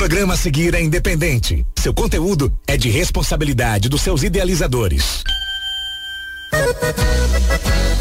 programa a seguir é independente. Seu conteúdo é de responsabilidade dos seus idealizadores.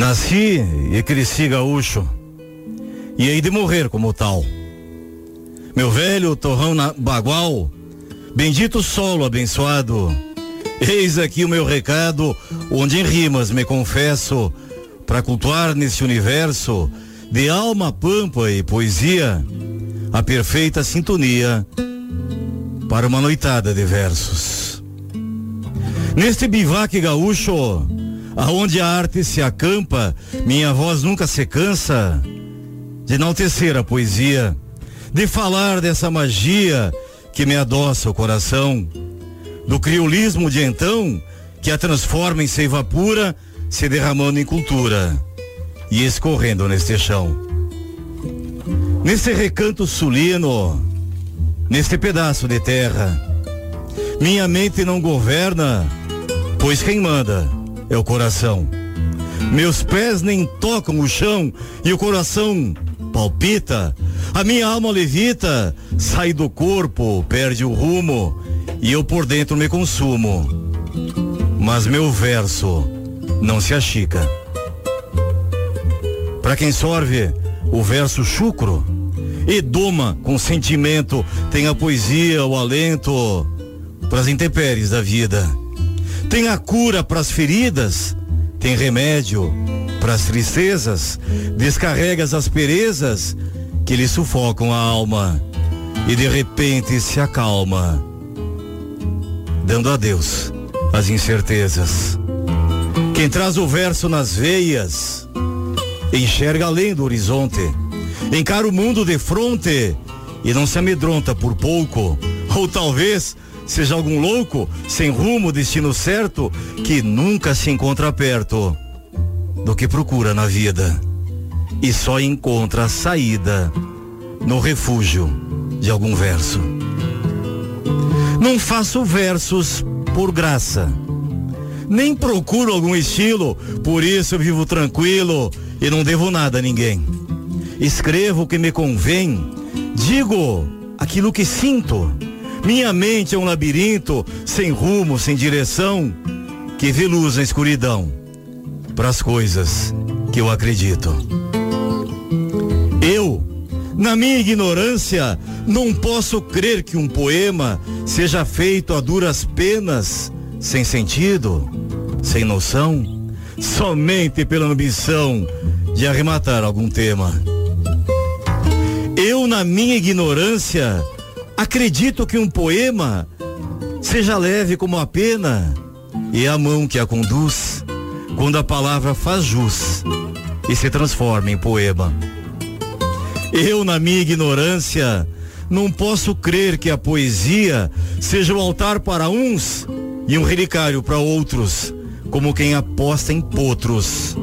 Nasci e cresci gaúcho. E hei de morrer como tal. Meu velho torrão na bagual, bendito solo abençoado. Eis aqui o meu recado, onde em rimas me confesso, para cultuar nesse universo de alma, pampa e poesia, a perfeita sintonia para uma noitada de versos. Neste bivac gaúcho, aonde a arte se acampa, minha voz nunca se cansa de enaltecer a poesia, de falar dessa magia que me adoça o coração, do criolismo de então, que a transforma em seiva pura, se derramando em cultura e escorrendo neste chão. Nesse recanto sulino, neste pedaço de terra, minha mente não governa, pois quem manda é o coração. Meus pés nem tocam o chão e o coração palpita. A minha alma levita, sai do corpo, perde o rumo e eu por dentro me consumo. Mas meu verso não se achica. Para quem sorve o verso chucro e doma com sentimento, tem a poesia, o alento para as intempéries da vida tem a cura para as feridas, tem remédio para as tristezas, descarrega as asperezas que lhe sufocam a alma e de repente se acalma, dando a Deus as incertezas. Quem traz o verso nas veias, enxerga além do horizonte, encara o mundo de fronte e não se amedronta por pouco, ou talvez seja algum louco, sem rumo, destino certo, que nunca se encontra perto do que procura na vida e só encontra saída no refúgio de algum verso. Não faço versos por graça, nem procuro algum estilo, por isso eu vivo tranquilo e não devo nada a ninguém. Escrevo o que me convém, digo aquilo que sinto minha mente é um labirinto, sem rumo, sem direção, que vê luz na escuridão para as coisas que eu acredito. Eu, na minha ignorância, não posso crer que um poema seja feito a duras penas, sem sentido, sem noção, somente pela ambição de arrematar algum tema. Eu, na minha ignorância, Acredito que um poema seja leve como a pena e a mão que a conduz quando a palavra faz jus e se transforma em poema. Eu, na minha ignorância, não posso crer que a poesia seja o altar para uns e um relicário para outros, como quem aposta em potros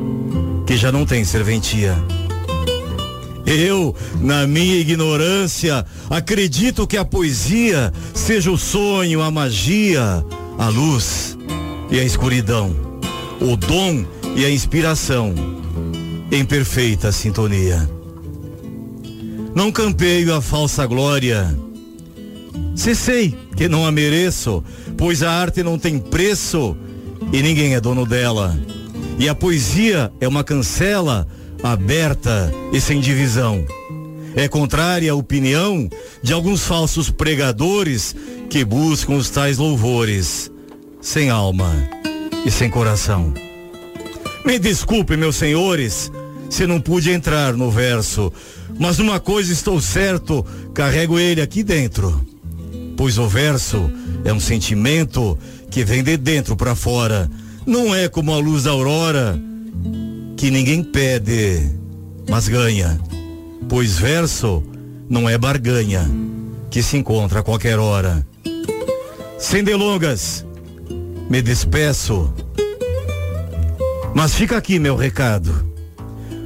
que já não tem serventia. Eu, na minha ignorância, acredito que a poesia seja o sonho, a magia, a luz e a escuridão, o dom e a inspiração, em perfeita sintonia. Não campeio a falsa glória. Se sei que não a mereço, pois a arte não tem preço e ninguém é dono dela. E a poesia é uma cancela aberta e sem divisão. É contrária à opinião de alguns falsos pregadores que buscam os tais louvores, sem alma e sem coração. Me desculpe, meus senhores, se não pude entrar no verso, mas uma coisa estou certo, carrego ele aqui dentro. Pois o verso é um sentimento que vem de dentro para fora, não é como a luz da aurora que ninguém pede, mas ganha. pois verso não é barganha que se encontra a qualquer hora. Sem delongas, me despeço. Mas fica aqui meu recado.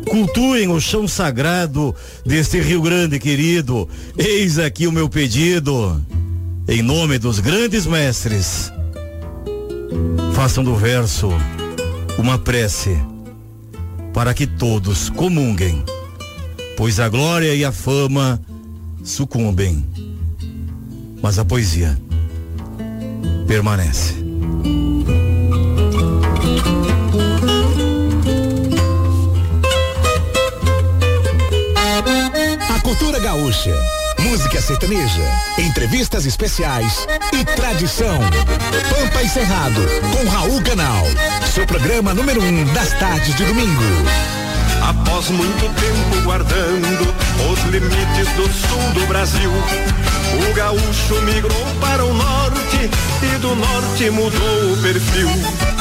Cultuem o chão sagrado deste Rio Grande querido. Eis aqui o meu pedido. Em nome dos grandes mestres, façam do verso uma prece para que todos comunguem, pois a glória e a fama sucumbem, mas a poesia permanece. A cultura gaúcha, música sertaneja, entrevistas especiais e tradição. Pampa e Cerrado, com Raul Canal. Seu programa número um das tardes de domingo. Após muito tempo guardando os limites do sul do Brasil, o gaúcho migrou para o norte e do norte mudou o perfil.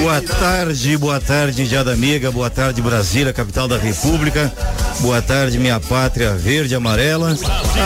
Boa tarde, boa tarde, Diada Amiga, boa tarde, Brasília, capital da República. Boa tarde, minha pátria verde e amarela.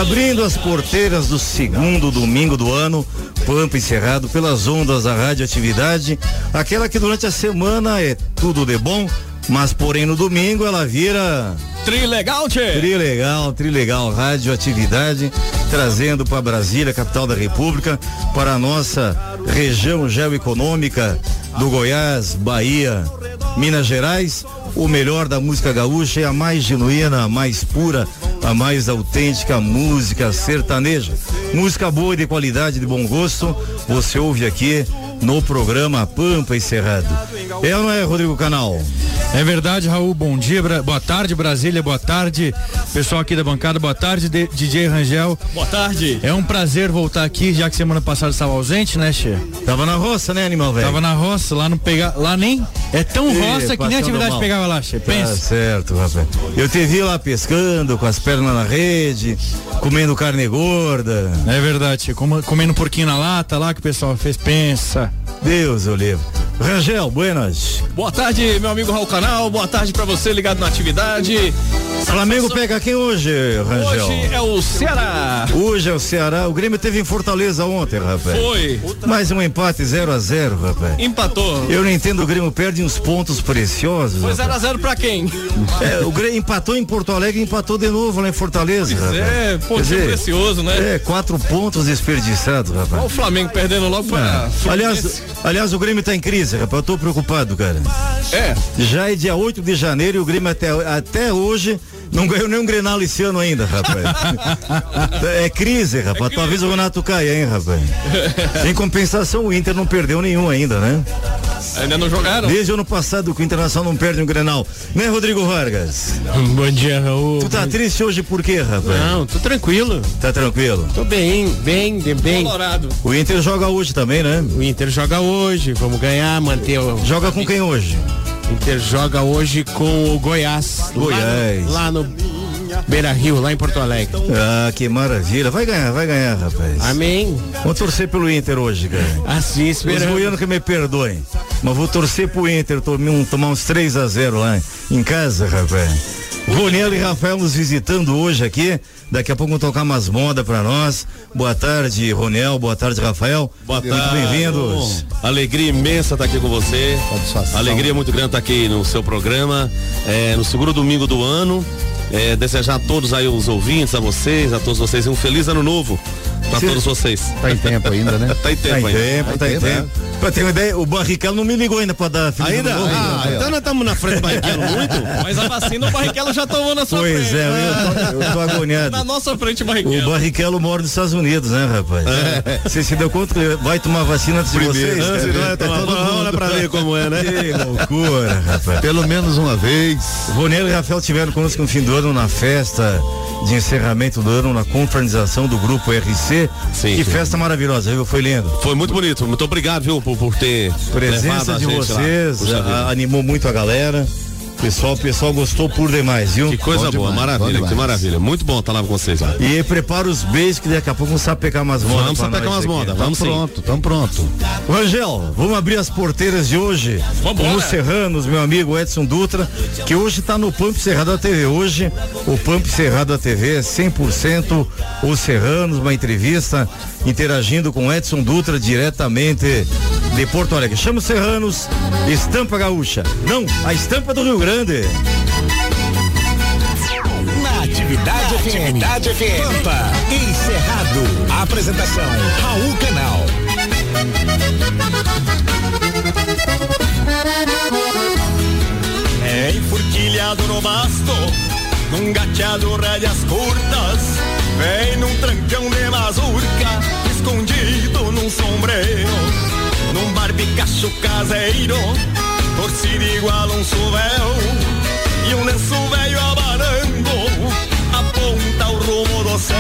Abrindo as porteiras do segundo domingo do ano, Pampa encerrado pelas ondas da radioatividade, aquela que durante a semana é tudo de bom, mas porém no domingo ela vira Trilegal, tchê. Trilegal, Trilegal, radioatividade, trazendo para Brasília, capital da República, para a nossa região geoeconômica do Goiás, Bahia, Minas Gerais, o melhor da música gaúcha é a mais genuína, a mais pura, a mais autêntica música sertaneja. Música boa e de qualidade, de bom gosto, você ouve aqui no programa Pampa e. É ou não é, Rodrigo Canal? É verdade, Raul. Bom dia, Bra boa tarde, Brasília. Boa tarde, pessoal aqui da bancada. Boa tarde, DJ Rangel. Boa tarde. É um prazer voltar aqui, já que semana passada estava ausente, né, Che? Tava na roça, né, animal velho? Tava na roça, lá não pegar, lá nem é tão Ih, roça que nem atividade pegava lá, Che. Pensa. Tá certo, rapaz. Eu te vi lá pescando, com as pernas na rede, comendo carne gorda. É verdade, comendo porquinho na lata lá que o pessoal fez, pensa. Deus o livre. Rangel, buenas. Boa tarde, meu amigo Raul Canal. Boa tarde para você ligado na atividade. Flamengo pega quem hoje, Rangel? Hoje é o Ceará. Hoje é o Ceará. O Grêmio teve em Fortaleza ontem, rapaz. Foi. Mais um empate 0 a 0 rapaz. Empatou. Eu não entendo, o Grêmio perde uns pontos preciosos. Foi 0 a 0 para quem? É, o Grêmio empatou em Porto Alegre e empatou de novo lá em Fortaleza, pois rapaz. É, pontinho precioso, né? É, quatro pontos desperdiçados, rapaz. Olha o Flamengo perdendo logo para. É. Aliás, aliás, o Grêmio tá em crise, rapaz. Eu tô preocupado, cara. É. Já é dia 8 de janeiro e o Grêmio até, até hoje não ganhou nenhum Grenal esse ano ainda, rapaz. é crise, rapaz. É. Talvez o Renato caia, hein, rapaz. em compensação, o Inter não perdeu nenhum ainda, né? Ainda não jogaram? Desde o ano passado que o Internacional não perde um Grenal. Né, Rodrigo Vargas? Bom dia, Raul. Tu tá triste hoje por quê, rapaz? Não, tô tranquilo. Tá tranquilo? Tô bem, bem, bem. Colorado. O Inter joga hoje também, né? O Inter joga hoje, vamos ganhar, manter o... Joga com quem hoje? Inter joga hoje com o Goiás. Goiás. Lá no, lá no Beira Rio, lá em Porto Alegre. Ah, que maravilha. Vai ganhar, vai ganhar, rapaz. Amém. Vou torcer pelo Inter hoje, cara. Assim, esperando. Os goianos que me perdoem. Mas vou torcer pro Inter, tomar uns 3 a 0 lá em casa, rapaz. Ronelo e Rafael nos visitando hoje aqui. Daqui a pouco vão tocar umas modas para nós. Boa tarde, Ronel. Boa tarde, Rafael. Boa muito tarde. Muito bem-vindos. Alegria imensa estar aqui com você. Satisfação. Alegria muito grande estar aqui no seu programa, é, no segundo domingo do ano. É, desejar a todos aí os ouvintes, a vocês, a todos vocês um feliz ano novo para todos vocês. Tá em tempo ainda, né? tá em tempo tá em ainda. Tempo, tá em tempo, tempo. Pra ter uma ideia, o Barrichello não me ligou ainda pra dar feliz Ainda? Novo, ah, então nós estamos na frente do Barrichello muito. Mas a vacina o Barrichello já tomou na sua pois frente. Pois é, eu tô, eu tô agoniado. Na nossa frente o Barrichello. O Barrichello mora nos Estados Unidos, né, rapaz? É. Você se deu conta que vai tomar vacina antes Primeiro, de vocês? Antes, é tomar uma pra ver como é, né? Que loucura, rapaz. Pelo menos uma vez. Ronelo e Rafael tiveram conosco no fim do ano na festa de encerramento do ano, na confraternização do grupo RC. Sim, que sim. festa maravilhosa, viu? Foi lindo. Foi muito bonito. Muito obrigado, viu, por, por ter Presença a de gente vocês lá. Animou muito a galera. Pessoal, o pessoal gostou por demais, viu? Que coisa Bom boa, demais, bom maravilha, que maravilha. Muito bom estar lá com vocês lá. E prepara os beijos que daqui a pouco vamos sapecar umas modas. Vamos sapecar umas modas, vamos sim. Pronto, tamo pronto. Rangel, vamos abrir as porteiras de hoje Vambora. com os Serranos, meu amigo Edson Dutra, que hoje está no Pump Cerrado da TV. Hoje, o Pump Cerrado da TV é 100% os Serranos, uma entrevista interagindo com Edson Dutra diretamente de Porto Alegre. Chama os Serranos, estampa gaúcha. Não, a estampa do Rio Grande. Na Atividade FM. Atividade FM. Pampa e Cerrado. Apresentação Raul Canal. É enforquilhado no basto, num gateado rédeas curtas, vem num trancão de mazurca, escondido num sombreiro, num barbicacho caseiro, torcido igual um suvel, e um lenço velho abanando, aponta o rumo do céu.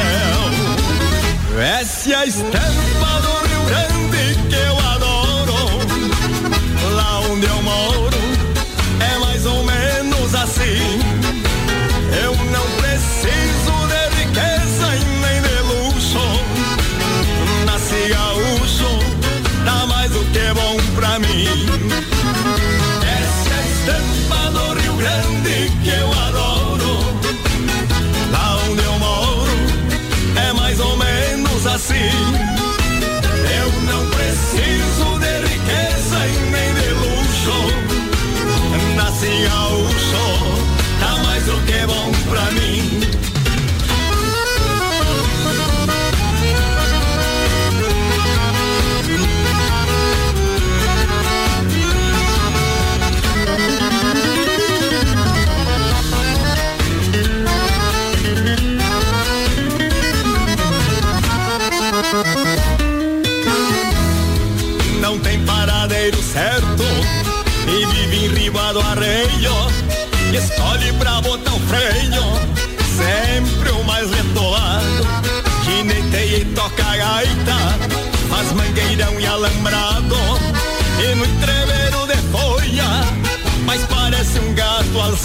Essa é a estampa do Rio Grande que eu adoro, lá onde eu moro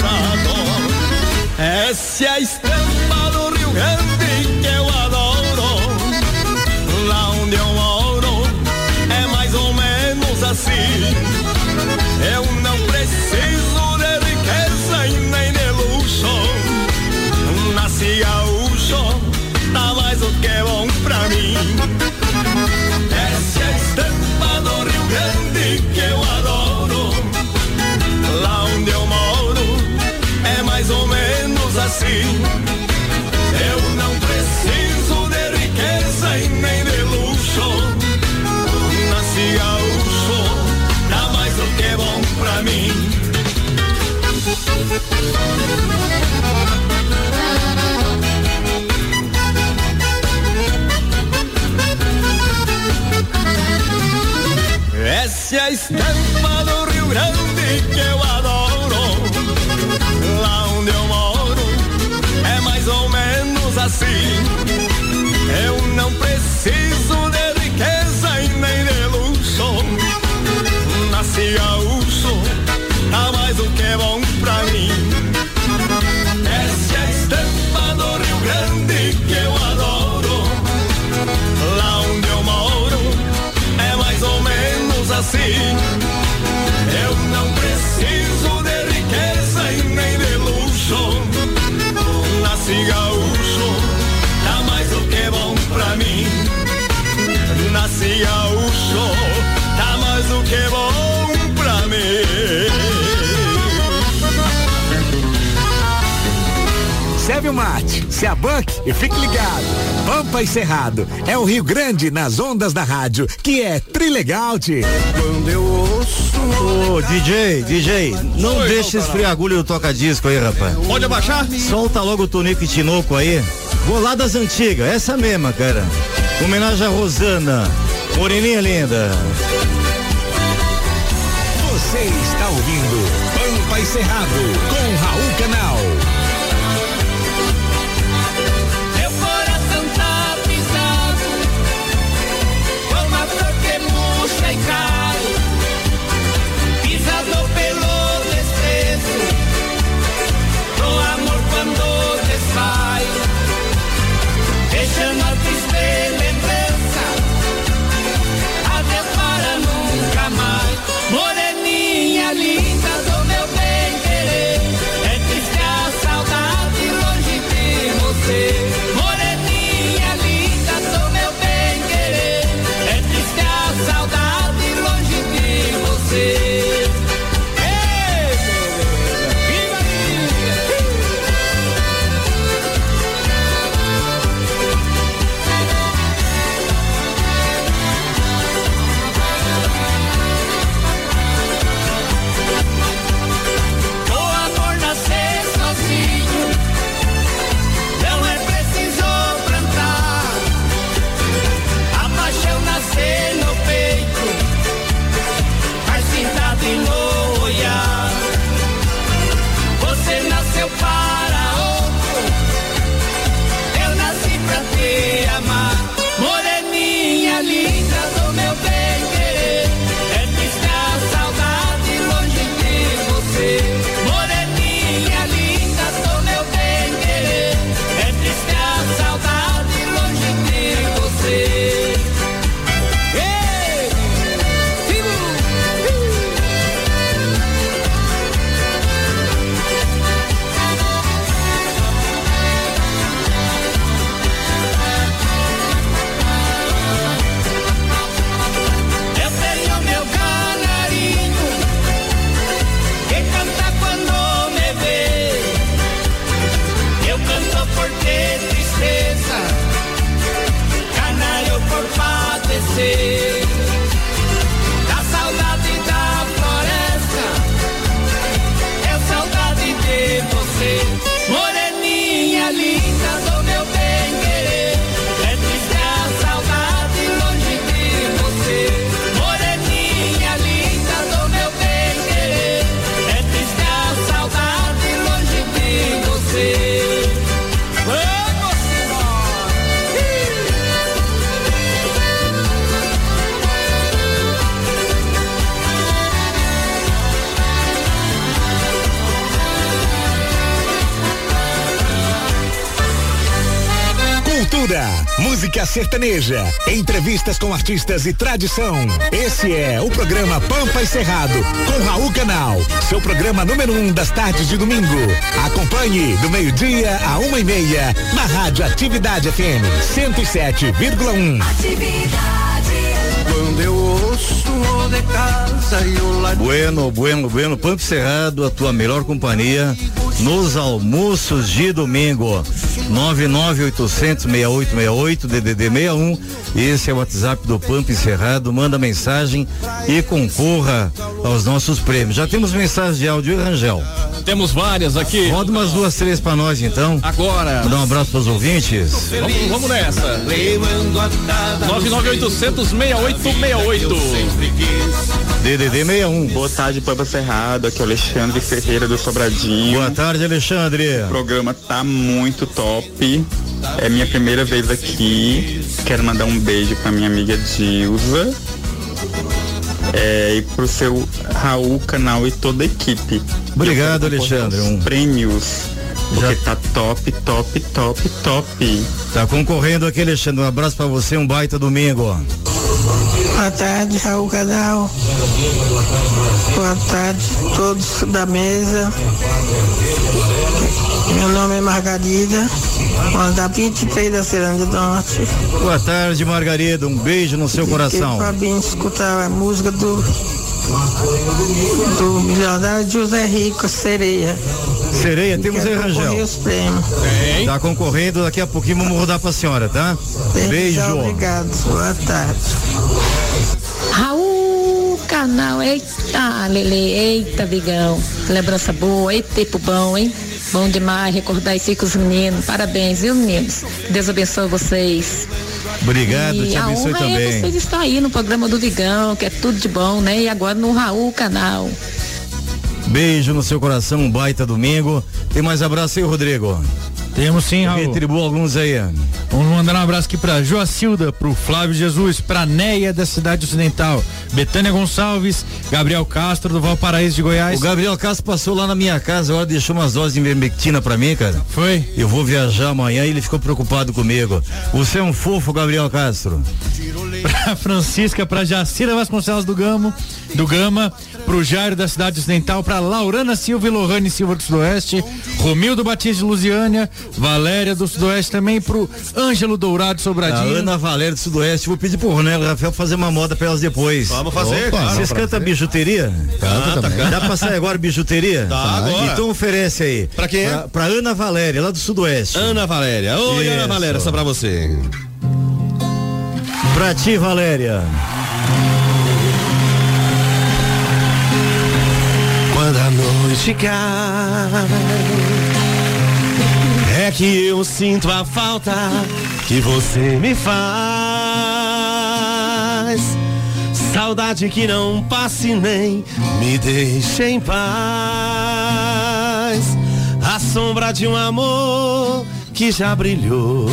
alçado. Essa é a estampa do Rio Grande assim. Eu não se abanque e fique ligado. Pampa e Cerrado é o Rio Grande nas ondas da rádio, que é Trilegal, tio. Quando eu ouço Ô, DJ, DJ, não deixa esfriar agulha do toca-disco aí, rapaz. Pode abaixar? Solta logo o Tonico e Tinoco aí. Vou lá das antigas, essa mesma, cara. Homenagem a Rosana, Moreninha linda. Você está ouvindo Pampa e Cerrado com Raul Canal. Cultura, música sertaneja, entrevistas com artistas e tradição. Esse é o programa Pampa e Cerrado, com Raul Canal, seu programa número um das tardes de domingo. Acompanhe do meio-dia a uma e meia na Rádio Atividade FM 107,1. Quando eu ouço o de casa e o Bueno, bueno, bueno, Pampa e Cerrado, a tua melhor companhia nos almoços de domingo. 998006868 DDD 61. Esse é o WhatsApp do Pampa e Cerrado. Manda mensagem e concorra aos nossos prêmios. Já temos mensagens de áudio Rangel. Temos várias aqui. Roda umas duas, três pra nós então. Agora. Mandar um abraço pros ouvintes. Vamos, vamos nessa. 998006868. DDD 61. Boa tarde, Pampa Cerrado. Aqui é o Alexandre Ferreira do Sobradinho. Boa tarde, Alexandre. O programa tá muito top. É minha primeira vez aqui. Quero mandar um beijo pra minha amiga Dilza. É, e pro seu Raul Canal e toda a equipe. Obrigado, Alexandre. Um- Prêmios. Porque Já- tá top, top, top, top. Tá concorrendo aqui, Alexandre. Um abraço pra você, um baita domingo. Boa tarde, Raul Canal. Boa tarde, todos da mesa. Meu nome é Margarida, moro da 23 da Ciranda do Norte. Boa tarde, Margarida. Um beijo no seu coração. Pra mim escutar a música do do milionário José Rico, Sereia. Sereia, temos aí, Rangel. os prêmios. Tá concorrendo, daqui a pouquinho vamos rodar pra senhora, tá? Beijo. Obrigado, boa tarde. Raul, canal, eita, Lele, eita, Vigão. Lembrança boa, eita, tempo bom, hein? Bom demais recordar isso aí com os meninos. Parabéns, viu, meninos? Deus abençoe vocês. Obrigado, e te a abençoe honra é também. vocês estar aí no programa do Vigão, que é tudo de bom, né? E agora no Raul Canal. Beijo no seu coração, um baita domingo. Tem mais abraço aí, Rodrigo? Temos sim, Raul. Retribua alguns aí. Vamos mandar um abraço aqui pra Joacilda, pro Flávio Jesus, pra Neia da Cidade Ocidental, Betânia Gonçalves, Gabriel Castro do Valparaíso de Goiás. O Gabriel Castro passou lá na minha casa, agora deixou umas doses de ivermectina pra mim, cara. Foi? Eu vou viajar amanhã e ele ficou preocupado comigo. Você é um fofo, Gabriel Castro. Pra Francisca, pra Jacira Vasconcelos do Gamo, do Gama, pro Jairo da Cidade Ocidental, pra Laurana Silva e Lohane Silva do Sudoeste, Romildo Batista de Lusiânia, Valéria do Sudoeste também, pro Ângelo Dourado A Sobradinho. Ana Valéria do Sudoeste, vou pedir pro Ronelo Rafael fazer uma moda pra elas depois. Vamos fazer, claro. Vocês cantam bijuteria? Canta, também. Dá pra sair agora bijuteria? Dá agora. Então oferece aí. Pra quem é? Pra, pra Ana Valéria, lá do Sudoeste. Ana Valéria. Oi, Ana Isso. Valéria, essa pra você. Pra ti, Valéria. Quando a noite cai, que eu sinto a falta que você me faz. Saudade que não passe nem me deixe em paz. A sombra de um amor que já brilhou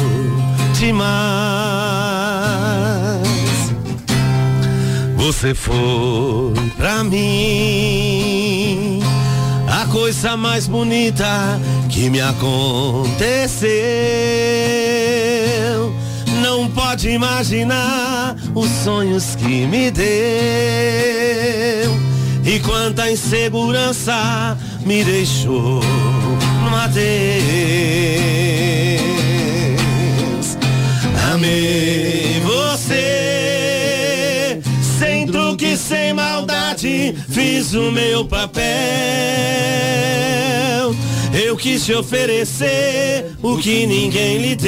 demais. Você foi pra mim coisa mais bonita que me aconteceu. Não pode imaginar os sonhos que me deu e quanta insegurança me deixou no adeus. Amei você, sem maldade, fiz o meu papel. Eu quis te oferecer o que ninguém lhe deu.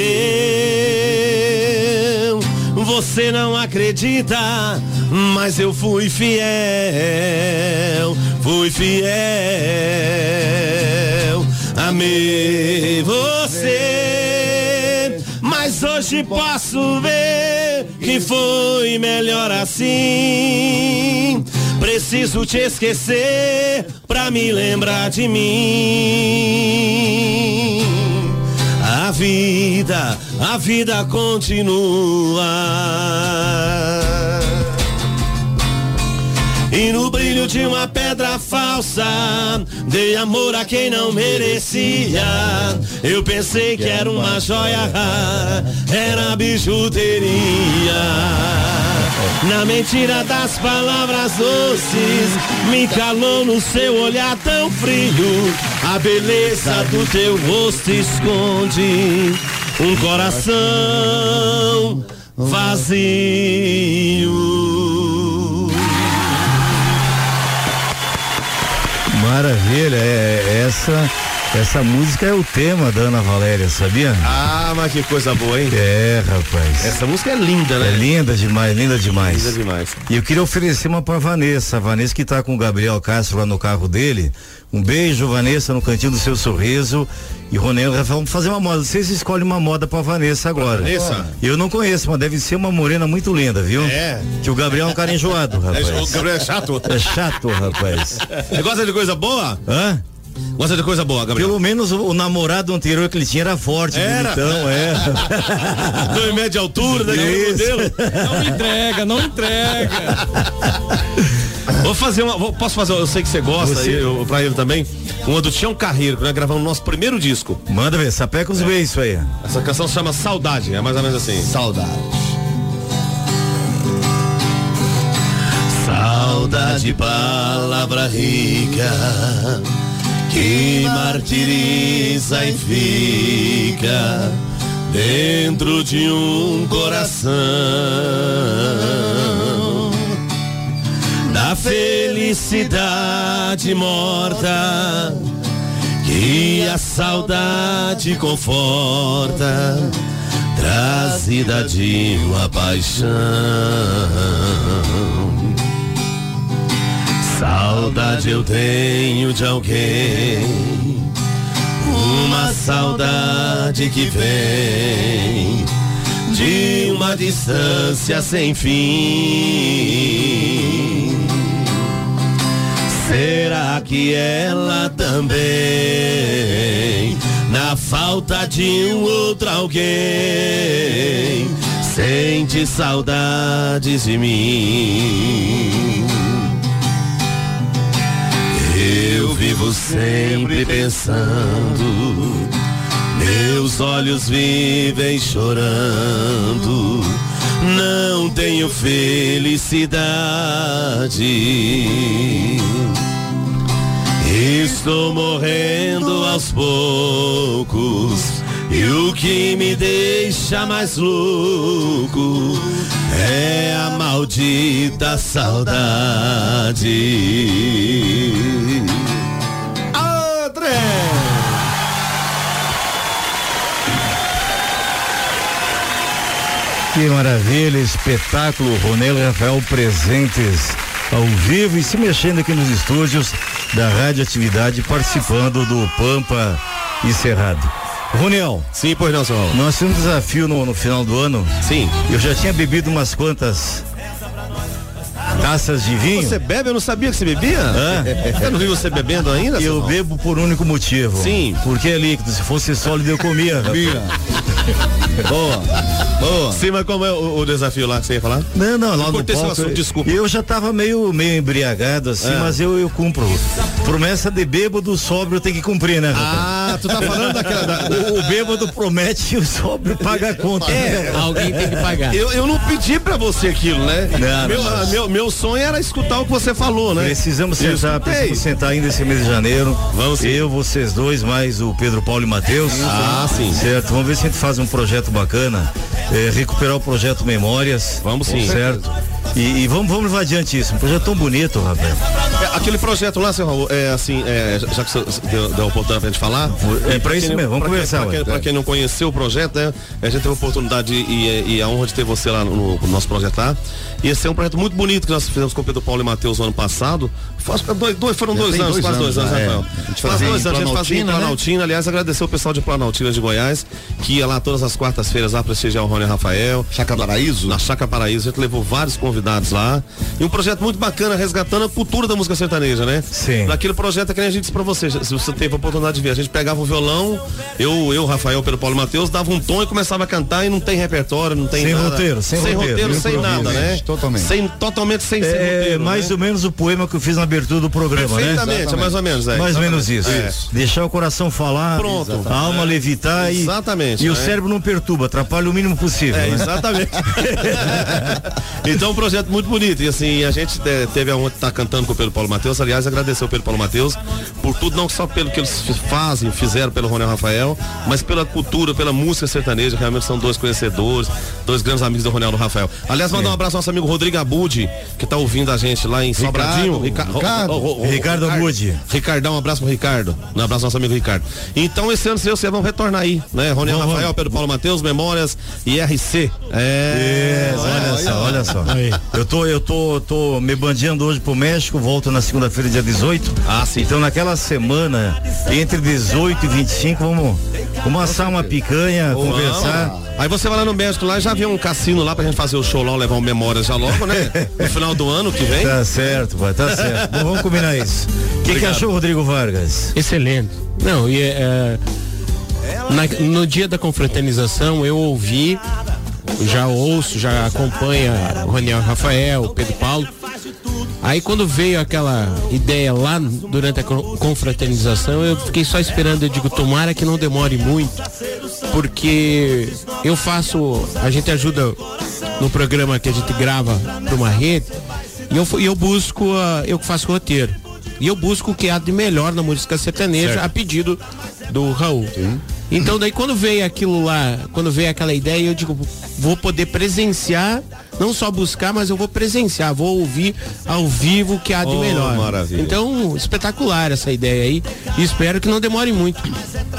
Você não acredita, mas eu fui fiel, fui fiel. Amei você, mas hoje posso ver que foi melhor assim. Preciso te esquecer pra me lembrar de mim. A vida, a vida continua. E no brilho de uma pedra falsa, dei amor a quem não merecia. Eu pensei que era uma joia era bijuteria. Na mentira das palavras doces, me calou no seu olhar tão frio. A beleza do teu rosto esconde um coração vazio. Maravilha, é, essa essa música é o tema da Ana Valéria, sabia? Ah, mas que coisa boa, hein? É, rapaz. Essa música é linda, né? É linda demais, linda demais. Linda demais. E eu queria oferecer uma pra Vanessa, a Vanessa que tá com o Gabriel Castro lá no carro dele. Um beijo, Vanessa, no cantinho do seu sorriso. E Ronel Rafael, vamos fazer uma moda. Vocês escolhem uma moda pra Vanessa agora. Vanessa? Eu não conheço, mas deve ser uma morena muito linda, viu? É. Que o Gabriel é um cara enjoado, rapaz. É, o Gabriel é chato. É chato, rapaz. Você gosta de coisa boa? Hã? Gosta de coisa boa, Gabriel? Pelo menos o, o namorado anterior que ele tinha era forte, Era? bonitão, é. Dois metros de altura, daquele Isso. modelo. Não entrega, não entrega. Vou fazer uma. vou- posso fazer? Eu sei que você gosta, Você- eu, pra ele também. Uma do Tião Carreiro, que nós gravamos o nosso primeiro disco. Manda ver, sapeca os beijos isso aí. Essa canção se chama Saudade, é mais ou menos assim. Saudade. Saudade, palavra rica que martiriza e fica dentro de um coração da felicidade morta que a saudade conforta trazida de uma paixão. Saudade eu tenho de alguém, uma saudade que vem de uma distância sem fim. Será que ela também, na falta de um outro alguém, sente saudades de mim? Vivo sempre pensando, meus olhos vivem chorando, não tenho felicidade. Estou morrendo aos poucos. E o que me deixa mais louco é a maldita saudade. Que maravilha, espetáculo, Ronel e Rafael presentes ao vivo e se mexendo aqui nos estúdios da Radioatividade, participando do Pampa e Cerrado. Ronel. Sim, pois não, senhor. Nós temos um desafio no, no final do ano. Sim. Eu já tinha bebido umas quantas taças de vinho. Você bebe? Eu não sabia que você bebia. Eu não vi você bebendo ainda? Eu bebo por único motivo. Sim. Porque é líquido. Se fosse sólido, eu comia. rapaz. Boa. Boa. Sim, mas como é o, o desafio lá que você ia falar? Não, não, lá no palco, assunto, eu- desculpa. Eu já tava meio, meio embriagado assim, É. mas eu, eu cumpro. Promessa de bêbado, sóbrio tem que cumprir, né, rapaz? Ah, tu tá falando daquela. da- O, o bêbado promete e o sóbrio paga a conta. É, Alguém tem que pagar. Eu, eu não pedi pra você aquilo, né? Não, meu, não, meu, meu sonho era escutar o que você falou, né? Precisamos sentar, precisamos sentar ainda esse mês de janeiro. Vamos sim. Eu, vocês dois, mais o Pedro Paulo e Matheus. Ah, sim. Certo, vamos ver se a gente faz um projeto bacana. é, recuperar o projeto Memórias. Vamos sim. Certo. E, e vamos, vamos levar adiante isso. Um projeto tão bonito, rapaz. É, aquele projeto lá, seu Raul, é assim, é, já que você deu, deu a oportunidade pra gente falar. É pra isso mesmo, vamos conversar, quem, pra quem não conheceu o projeto, né, a gente teve a oportunidade e, e a honra de ter você lá no, no nosso projeto lá. E esse é um projeto muito bonito que nós fizemos com o Pedro Paulo e Matheus no ano passado. Faz, dois, dois- foram dois anos, dois quase dois anos, anos, né? Rafael. É. A gente Faz dois anos, a gente fazia em Planaltina, né? Aliás, agradecer o pessoal de Planaltina de Goiás, que ia lá todas as quartas-feiras lá prestigiar o Rony Rafael. Chácara Paraíso? Na Chácara Paraíso, a gente levou vários convidados lá. E um projeto muito bacana, resgatando a cultura da música sertaneja né? Sim. Naquele projeto é que nem a gente disse pra você, se você teve a oportunidade de ver, a gente pegava o violão, eu, eu, Rafael, pelo Paulo Matheus, dava um tom e começava a cantar e não tem repertório, não tem Sem nada. roteiro, sem roteiro, sem improviso. nada, né? Totalmente. Sem, totalmente sem, sem É roteiro. mais né? ou menos o poema que eu fiz na abertura do programa, né? Perfeitamente, é mais ou menos, é. Mais ou menos isso. Exatamente. É. Deixar o coração falar, Pronto. a alma É. levitar e, Exatamente, e o né? cérebro não perturba, atrapalha o mínimo possível. É, né? exatamente. então, um projeto muito bonito. E assim, a gente te- teve a honra de estar cantando com o Pedro Paulo Matheus. Aliás, agradecer ao Pedro Paulo Matheus por tudo, não só pelo que eles fazem, fizeram pelo Ronel Rafael, mas pela cultura, pela música sertaneja. Realmente são dois conhecedores, dois grandes amigos do Ronel Rafael. Aliás, mandar um abraço ao nosso amigo Rodrigo Abud, que está ouvindo a gente lá em Sobradinho. Rica- Ricardo. Ricardo Abud. Ricardão, um abraço pro Ricardo. Um abraço ao nosso amigo Ricardo. Então, esse ano, se vocês vão retornar aí, né? Ronel Rafael, Pedro Paulo Matheus, Memórias e RC. É. Isso, olha só, olha só. Eu tô, eu tô, tô me bandeando hoje pro México, volto na segunda-feira, dia 18. Ah, sim. Então naquela semana, entre 18 e 25, vamos, vamos assar uma picanha, conversar. Aí você vai lá no México lá, já viu um cassino lá pra gente fazer o show lá, levar um memórias já logo, né? No final do ano que vem. Tá certo, pai, tá certo. Bom, vamos combinar isso. O que, que achou, Rodrigo Vargas? Excelente. Não, e é, na- no dia da confraternização eu ouvi, já ouço, já acompanha o Raniel Rafael, o Pedro Paulo. Aí quando veio aquela ideia lá durante a co- confraternização, eu fiquei só esperando, eu digo, tomara que não demore muito, porque eu faço, a gente ajuda no programa que a gente grava para uma rede, e eu, eu busco, a- eu que faço roteiro. E eu busco o que há de melhor na música sertaneja a pedido do Raul. Então daí quando veio aquilo lá, quando veio aquela ideia, eu digo, vou poder presenciar, não só buscar, mas eu vou presenciar, vou ouvir ao vivo o que há de Oh, melhor. maravilha. Então, espetacular essa ideia aí. E espero que não demore muito.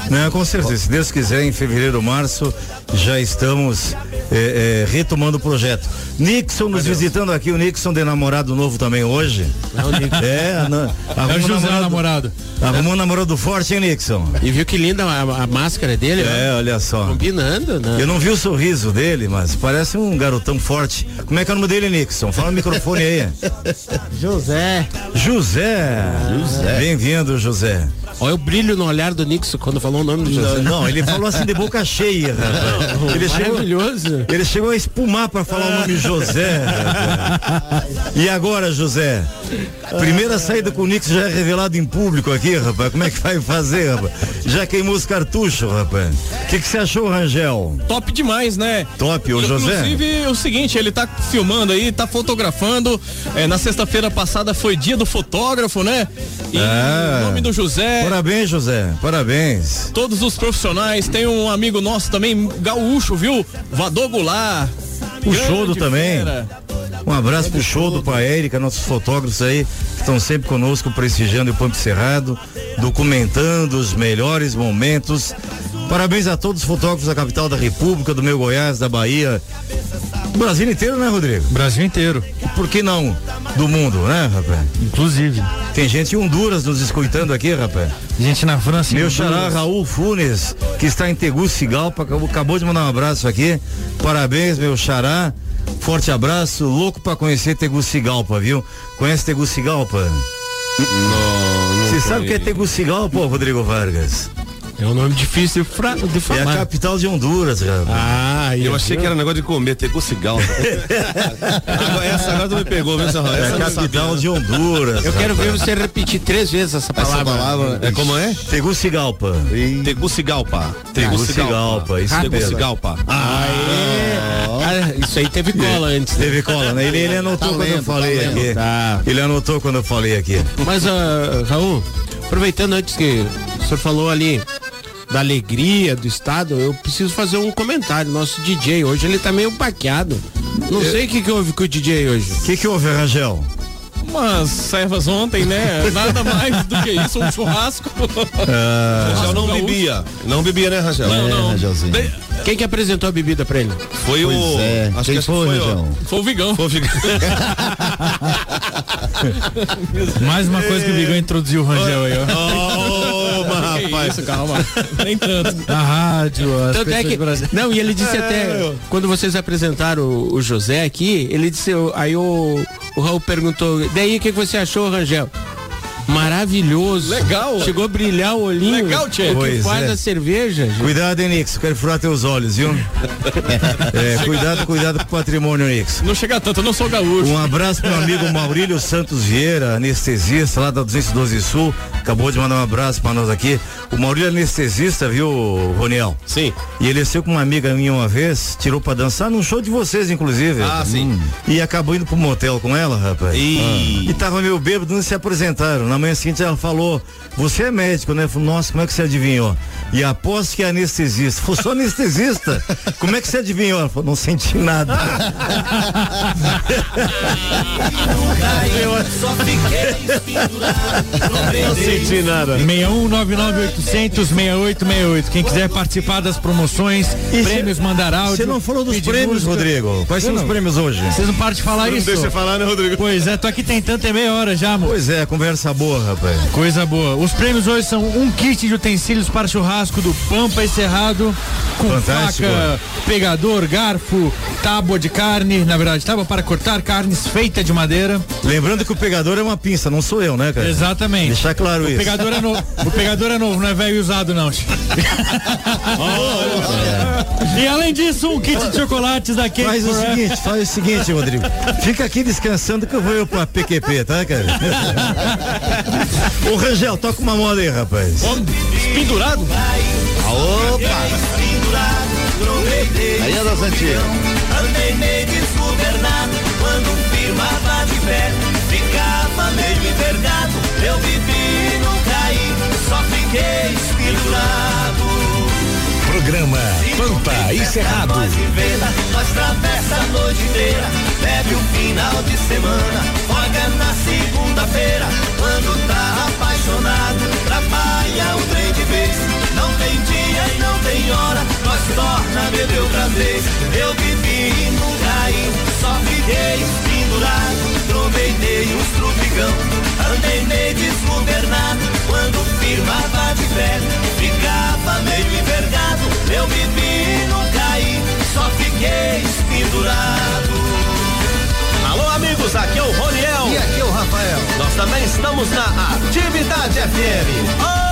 Não, com certeza. Se Deus quiser, em fevereiro ou março, já estamos é, é, retomando o projeto. Nixon nos visitando aqui, o Nixon de namorado novo também hoje. É, na, É o arrumou José namorado, namorado. arrumou um namorado forte, hein, Nixon? E viu que linda a, a máscara dele? né? É, olha só. Combinando, né? Eu não vi o sorriso dele, mas parece um garotão forte. Como é que é o nome dele, Nixon? Fala no microfone aí. José. José. José. Bem-vindo, José. Olha o brilho no olhar do Nixon quando falou o nome do José. Não, ele falou assim de boca cheia, rapaz. Ele chegou, Maravilhoso. ele chegou a espumar para falar o nome José. E agora, José? Primeira saída com o Nixon já é revelado em público aqui, rapaz. Como é que vai fazer, rapaz? Já queimou os cartuchos, rapaz. O que, que você achou, Rangel? Top demais, né? Top, ô José. Inclusive, o seguinte, ele tá filmando aí, tá fotografando. É, na sexta-feira passada foi dia do fotógrafo, né? E É. em nome do José, Parabéns, José. Parabéns. todos os profissionais, tem um amigo nosso também, gaúcho, viu? Vador Goulart. O Chodo também. fera. Um abraço pro Chodo, pra Érica, nossos fotógrafos aí, que estão sempre conosco, prestigiando o Pampo Cerrado, documentando os melhores momentos. Parabéns a todos os fotógrafos da capital da República, do meu Goiás, da Bahia. Do Brasil inteiro, né, Rodrigo? Brasil inteiro, E por que não do mundo, né, rapaz? inclusive. Tem gente em Honduras nos escutando aqui, rapaz. Gente na França. Meu xará. Raul Funes, que está em Tegucigalpa, acabou, de mandar um abraço aqui. Parabéns, meu xará. Forte abraço, louco pra conhecer Tegucigalpa, viu? Conhece Tegucigalpa? Não, Você sabe o que é Tegucigalpa, Rodrigo Vargas? É um nome difícil de, fra- de É a falar. capital de Honduras, rapaz. Ah, Eu achei que era negócio de comer, ter cigal. agora, essa agora tu me pegou, viu, Sr. É Essa a capital de Honduras. Eu quero ver você repetir três vezes essa Essa palavra. palavra é como é? Tegucigalpa. Tegucigalpa. Tegucigalpa, isso mesmo. Tegucigalpa. Ah, isso aí teve cola antes. né? Teve cola, né? Ele, ele anotou quando eu falei aqui. Tá. Ele anotou quando eu falei aqui. Mas, ah, Raul, aproveitando antes que o senhor falou ali da alegria do estado, eu preciso fazer um comentário. Nosso DJ hoje, ele tá meio baqueado. Não sei o que, que houve com o DJ hoje. O que, que houve, Rangel? Umas servas ontem, né? Nada mais do que isso, um churrasco. Rangel não bebia. Não bebia, né, Rangel? Não, não. Rangelzinho. De- Quem que apresentou a bebida pra ele? Foi o. Pois é. Acho Quem que foi, foi o. Foi o Vigão. Foi o Vigão. Mais uma coisa que o Vigão introduziu o Rangel aí, ó. Rapaz. isso, calma. Nem tanto. Na rádio, as Tanto é que, não, e ele disse até, quando vocês apresentaram o, o José aqui, ele disse, aí o, o Raul perguntou, daí o que, que você achou, Rangel? Maravilhoso. Legal. Chegou a brilhar o olhinho. Legal, Tchê. O que faz é. a cerveja. gente. Cuidado, hein, Nix, quero furar teus olhos, viu? É, cuidado, cuidado com o patrimônio, Nix. Não chega tanto, eu não sou gaúcho. Um abraço pro meu amigo Maurílio Santos Vieira, anestesista lá da 212 Sul. Acabou de mandar um abraço pra nós aqui. O Maurílio é anestesista, viu, Roniel? Sim. E ele saiu com uma amiga minha uma vez, tirou pra dançar num show de vocês, inclusive. Ah, sim. E acabou indo pro motel com ela, rapaz. Ih. E tava meio bêbado, não se apresentaram. Na manhã seguinte ela falou, você é médico, né? Eu falei, nossa, como é que você adivinhou? E aposto que é anestesista. Falei, sou anestesista. Como é que você adivinhou? Ela falou, não senti nada. Não senti nada. 61998006868. Quem quiser participar das promoções, E prêmios, cê- mandar áudio. Você não falou dos prêmios, música. Rodrigo? Quais são os não. prêmios hoje? Vocês não param de falar Não isso. deixa eu falar, né, Rodrigo? Pois é, tô aqui tentando ter meia hora já, amor. Pois é, conversa boa, rapaz. Coisa boa. Os prêmios hoje são um kit de utensílios para churrasco do Pampa Encerrado, com Fantástico. faca, pegador, garfo, tábua de carne, na verdade, tábua para cortar carnes feita de madeira. Lembrando que o pegador é uma pinça, não sou eu, né, cara? Exatamente. Deixar claro O isso. pegador é novo. O pegador é novo, não é velho e usado, não. E além disso, um kit de chocolates da Cake Faz o Forever. seguinte, faz o seguinte, Rodrigo. Fica aqui descansando que eu vou eu pra PQP, tá, cara? Ô, Rangel, toca uma moda aí, rapaz. Pendurado? Opa! Aí é das antigas. Andei meio desgovernado quando firmava de pé. Ficava meio envergado, eu vivi, fiquei pendurado. Programa Pampa e Cerrado. Nós inventa, nós atravessa a noite inteira, bebe um final de semana, folga na segunda-feira, quando tá apaixonado, trabalha um trem de vez, não tem dia e não tem hora, nós torna beber outra vez, eu vivi não caí, só fiquei pendurado, trombei meio um trupigão, andei meio desgovernado, quando firmava de pé, ficava meio envergado, eu vivi e não caí, só fiquei pendurado. Alô, amigos, aqui é o Roniel. E aqui é o Rafael. Nós também estamos na Atividade FM. Ô,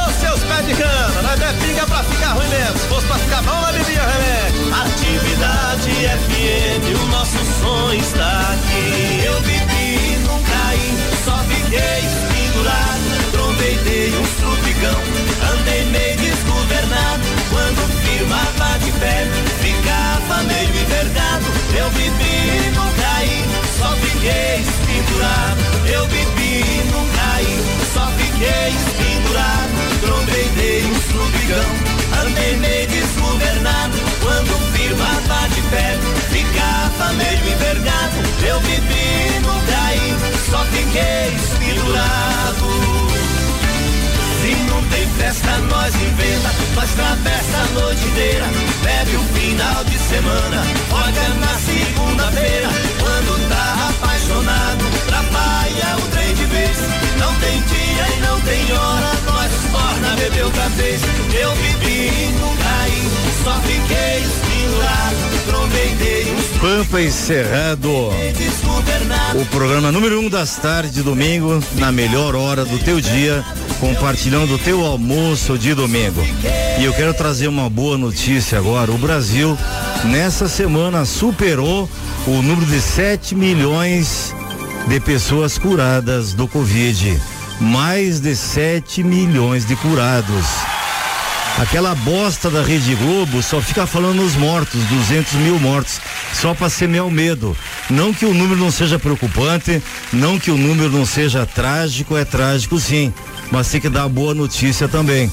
de cana, nós é pinga pra ficar ruim mesmo. Se fosse pra ficar bom, nós bebia remédio. Atividade FM, o nosso som está aqui. Eu e não caí, só fiquei pendurado. Trombei, dei um trupigão, andei meio desgovernado. Quando firmava de pé, ficava meio envergado. Eu e não caí, só fiquei pendurado. Eu e não caí, só fiquei pendurado. Trupigão, andei meio desgovernado. Quando firmava de pé, ficava meio envergado. Eu vivi não caí, só fiquei pendurado. Se não tem festa, nós inventa, nós atravessa a noite inteira, bebe o final de semana, olha na segunda-feira, quando tá apaixonado, trabalha o trem de vez, não tem dia e não tem hora, beber outra vez, eu vivi e não caí, só fiquei uns Pampa e Cerrado. desgovernado. O programa número um das tardes de domingo, na melhor hora do teu dia, compartilhando o teu almoço de domingo. E eu quero trazer uma boa notícia agora. O Brasil, nessa semana, superou o número de 7 milhões de pessoas curadas do Covid. Mais de 7 milhões de curados. Aquela bosta da Rede Globo só fica falando nos mortos, 200 mil mortos, só para semear o medo. Não que o número não seja preocupante, não que o número não seja trágico, é trágico sim, mas tem que dar boa notícia também.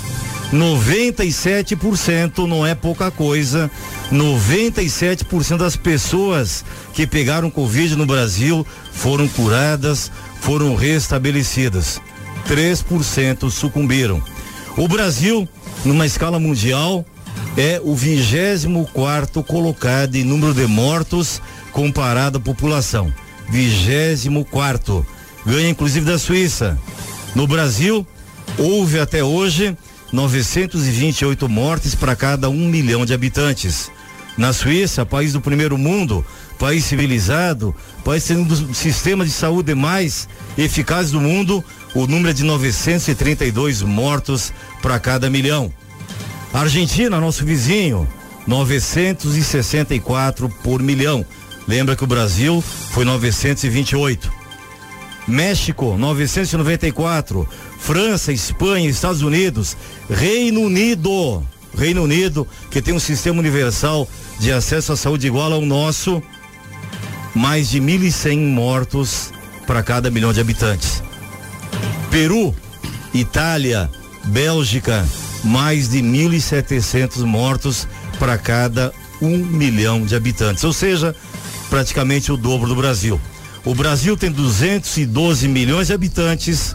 97% não é pouca coisa. 97% das pessoas que pegaram Covid no Brasil foram curadas, foram restabelecidas. 3% sucumbiram. O Brasil, numa escala mundial, é o 24 colocado em número de mortos comparado à população. 24. Ganha inclusive da Suíça. No Brasil, houve até hoje 928 mortes para cada um milhão de habitantes. Na Suíça, país do primeiro mundo, país civilizado, país tendo um dos sistemas de saúde mais eficazes do mundo, o número é de 932 mortos para cada milhão. Argentina, nosso vizinho, 964 por milhão. Lembra que o Brasil foi 928. México, 994. França, Espanha, Estados Unidos, Reino Unido. Reino Unido, que tem um sistema universal de acesso à saúde igual ao nosso, mais de 1.100 mortos para cada milhão de habitantes. Peru, Itália, Bélgica, mais de 1.700 mortos para cada um milhão de habitantes, ou seja, praticamente o dobro do Brasil. O Brasil tem 212 milhões de habitantes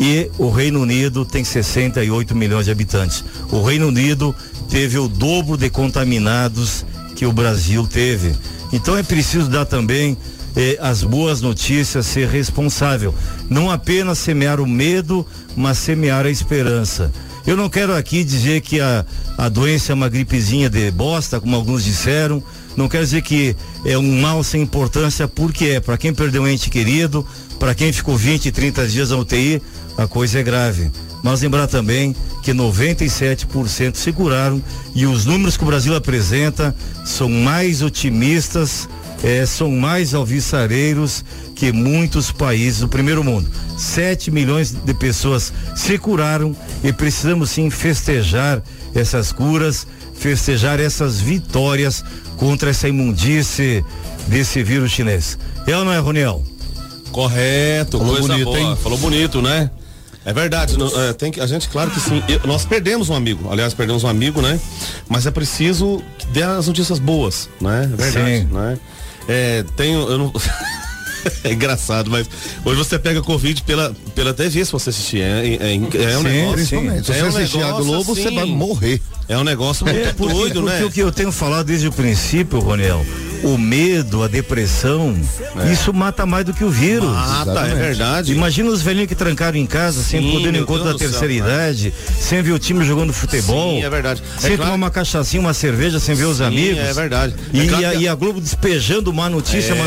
e o Reino Unido tem 68 milhões de habitantes. O Reino Unido teve o dobro de contaminados que o Brasil teve. Então é preciso dar também eh, as boas notícias, ser responsável. Não apenas semear o medo, mas semear a esperança. Eu não quero aqui dizer que a, a doença é uma gripezinha de bosta, como alguns disseram. Não quero dizer que é um mal sem importância, porque é para quem perdeu um ente querido, para quem ficou 20, 30 dias na UTI, a coisa é grave. Mas lembrar também que 97% se curaram e os números que o Brasil apresenta são mais otimistas, eh, são mais alvissareiros que muitos países do primeiro mundo. 7 milhões de pessoas se curaram e precisamos sim festejar essas curas, festejar essas vitórias contra essa imundície desse vírus chinês. É ou não é, Roniel? Correto, Falou coisa bonito, boa. hein? Falou bonito, né? É verdade, não- é, tem que, a gente, claro que sim. Eu- nós perdemos um amigo, aliás, perdemos um amigo, né? Mas é preciso que dê as notícias boas, né? É verdade, Sim. né? É, tenho, eu não. é engraçado, mas hoje você pega Covid pela, pela TV se você assistir. É, é, é, é um Sim, negócio. Se é você um assistir a negócio Globo, você vai morrer. É um negócio muito É, porque, doido, porque né? o que eu tenho falado desde o princípio, Roniel, o medo, a depressão, isso mata mais do que o vírus. Mata, é verdade. Imagina os velhinhos que trancaram em casa, sem poder no encontro da do céu, terceira cara. idade, sem ver o time jogando futebol. Sim, é verdade. É Sem claro- tomar uma cachaçinha, uma cerveja, sem ver os Sim, amigos. é verdade. E, É claro a, que- e a Globo despejando má notícia, má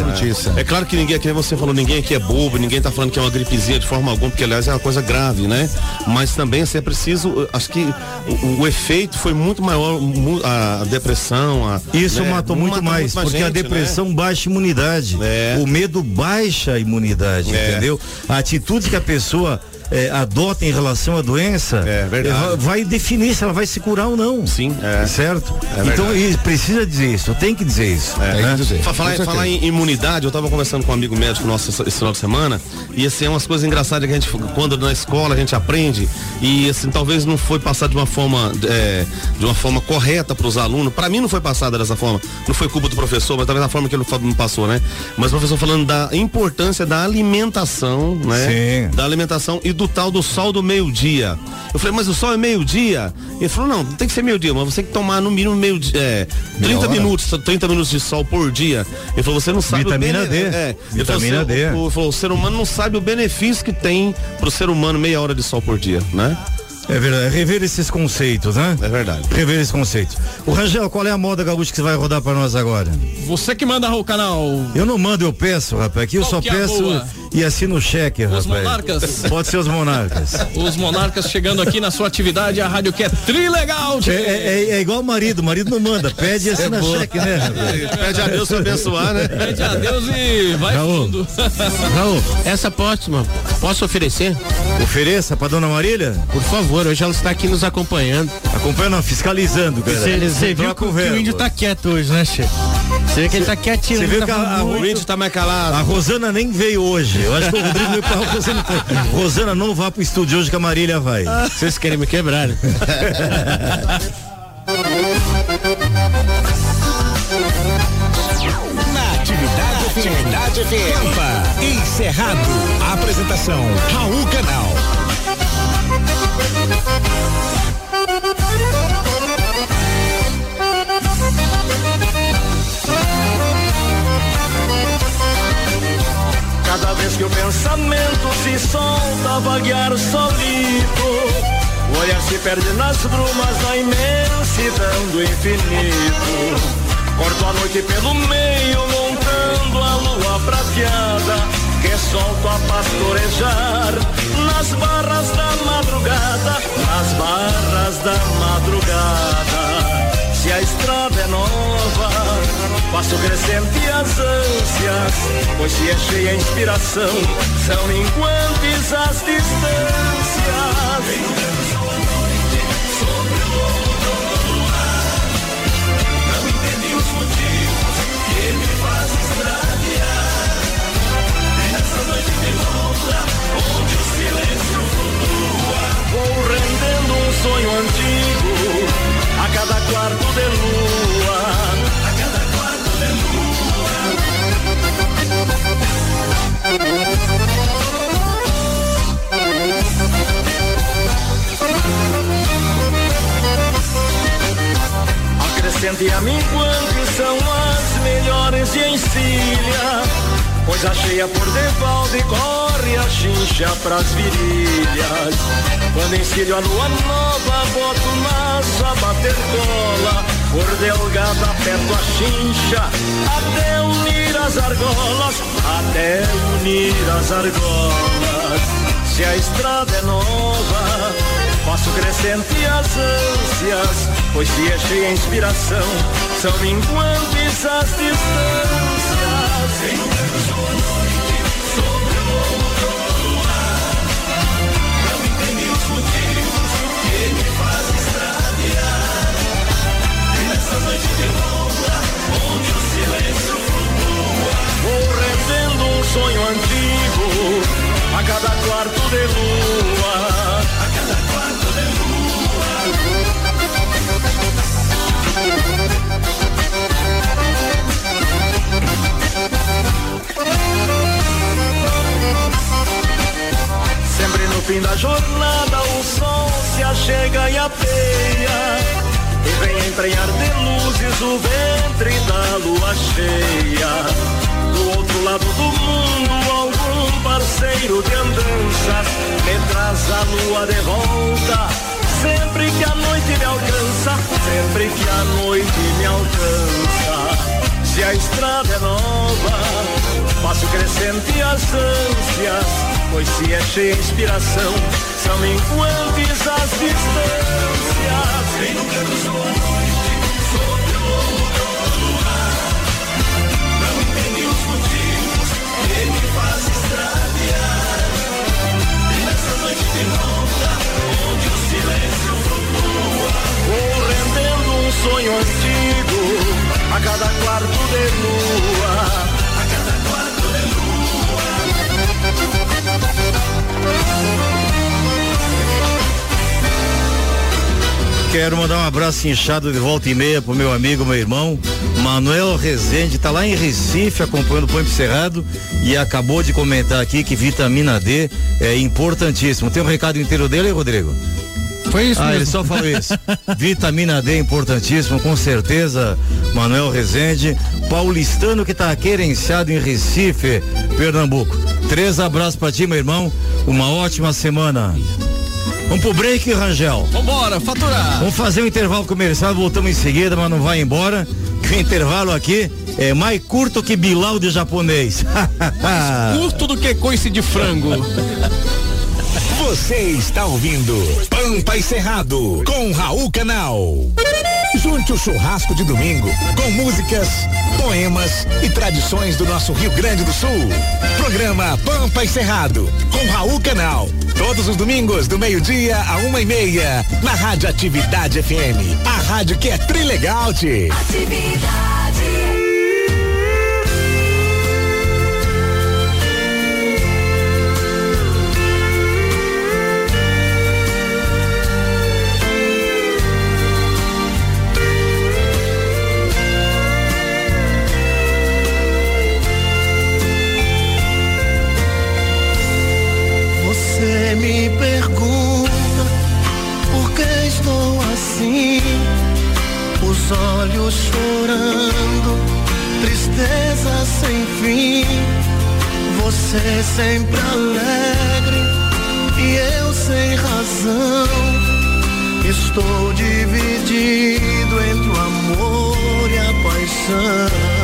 notícia. É. É claro que ninguém, que você falou, ninguém aqui é bobo, ninguém tá falando que é uma gripezinha de forma alguma, porque aliás é uma coisa grave, né? Mas também assim, é preciso, acho que o, o efeito foi muito maior, a, depressão, a, Isso né? matou muito Mata mais, porque a gente, depressão né? baixa a imunidade. O medo baixa a imunidade, É. entendeu? A atitude que a pessoa eh, adota em relação à doença verdade. eh, va- vai definir se ela vai se curar ou não. Sim, é. Certo? É então precisa dizer isso, tem que dizer isso. É, né? Fa- Falar, falar em imunidade, eu tava conversando com um amigo médico nosso esse, final de semana, e assim, é umas coisas engraçadas que a gente, quando na escola a gente aprende, e assim, talvez não foi passado de uma forma, é, de uma forma correta para os alunos. Para mim não foi passada dessa forma. Não foi culpa do professor, mas talvez da forma que ele me passou, né? Mas o professor falando da importância da alimentação, né? Sim. Da alimentação e do tal do sol do meio-dia. Eu falei, mas o sol é meio-dia? Ele falou, não, não tem que ser meio-dia, mas você tem que tomar no mínimo meio é, 30 hora. minutos, 30 minutos de sol por dia. Ele falou, você não sabe Vitamina o D. É, falou, Vitamina "Você- D. O, o- falou, o ser humano não sabe o benefício que tem pro ser humano meia hora de sol por dia, né? É verdade, rever esses conceitos, né? É verdade. Rever esses conceitos. O Rangel, qual é a moda gaúcha que você vai rodar pra nós agora? Você que manda o canal. Eu não mando, eu peço, rapaz. Aqui eu só que é peço boa? e assino o cheque, rapaz. monarcas? Pode ser os monarcas. Os monarcas chegando aqui na sua atividade, a rádio que é trilegal. É, é, é igual o marido, o marido não manda, pede e assina boa. cheque, né? rapaz? Pede a Deus pra abençoar, né? Pede a Deus e vai Raul. fundo. Raul, essa próxima, posso oferecer? Ofereça pra dona Marília? Por favor, hoje ela está aqui nos acompanhando. Acompanhando, fiscalizando, cara. Você viu que, o que o verbo. índio tá quieto hoje, né, Che? Você vê que ele tá quietinho. Você viu tá que a, a. O índio tá mais calado. a Rosana nem veio hoje. Eu acho que o Rodrigo veio pra Rosana. Rosana, não vá pro estúdio hoje que a Marília vai. Vocês querem me quebrar? né? Na atividade, atividade FM. Encerrado. Apresentação Raul Canal. Cada vez que o pensamento se solta vaguear solito, o olhar se perde nas brumas da imensidão do infinito. Corto a noite pelo meio, montando a lua prateada, solto a pastorejar nas barras da madrugada, nas barras da madrugada. Se a estrada é nova, faço crescente as ânsias, pois se é cheia a inspiração, são inquantes as Vou rendendo um sonho antigo Pois a cheia por default corre a chincha pras virilhas. Quando encilho a lua nova, boto massa a bater cola. Por delgada aperto a chincha, até unir as argolas, até unir as argolas. Se a estrada é nova, faço crescente as ânsias, pois se é cheia a inspiração, são minguantes as distâncias. Fim da jornada o sol se achega e apeia e vem emprenhar de luzes o ventre da lua cheia. Do outro lado do mundo, algum parceiro de andanças me traz a lua de volta. Sempre que a noite me alcança, sempre que a noite me alcança. Se a estrada é nova, faço crescente as ânsias, pois se é cheia inspiração, são inquantes as distâncias. Vem no canto sua noite, sobre o do luar. Não entendi os motivos que me faz extraviar. E nessa noite de volta, onde o silêncio flutua. Vou rendendo um sonho antigo a cada quarto de lua. Quero mandar um abraço inchado de volta e meia pro meu amigo, meu irmão, Manuel Rezende, tá lá em Recife acompanhando o Põe Cerrado e acabou de comentar aqui que vitamina D é importantíssimo. Tem um recado inteiro dele, Rodrigo? Foi isso ah, mesmo. ele só falou isso. Vitamina D é importantíssimo, com certeza, Manuel Rezende, paulistano que tá querenciado em Recife, Pernambuco. Três abraços pra ti, meu irmão. Uma ótima semana. Vamos pro break, Rangel. Vambora, faturar. Vamos fazer um intervalo comercial, voltamos em seguida, mas não vai embora. Que o intervalo aqui é mais curto que Bilal de japonês. Curto do que coice de frango. Você está ouvindo Pampa e Cerrado com Raul Canal. Junte o churrasco de domingo com músicas, poemas e tradições do nosso Rio Grande do Sul. Programa Pampa e Cerrado com Raul Canal. Todos os domingos do meio-dia a uma e meia na Rádio Atividade FM. A rádio que é trilegal, -te. Você olhos chorando, tristeza sem fim. Você sempre alegre e eu sem razão. Estou dividido entre o amor e a paixão.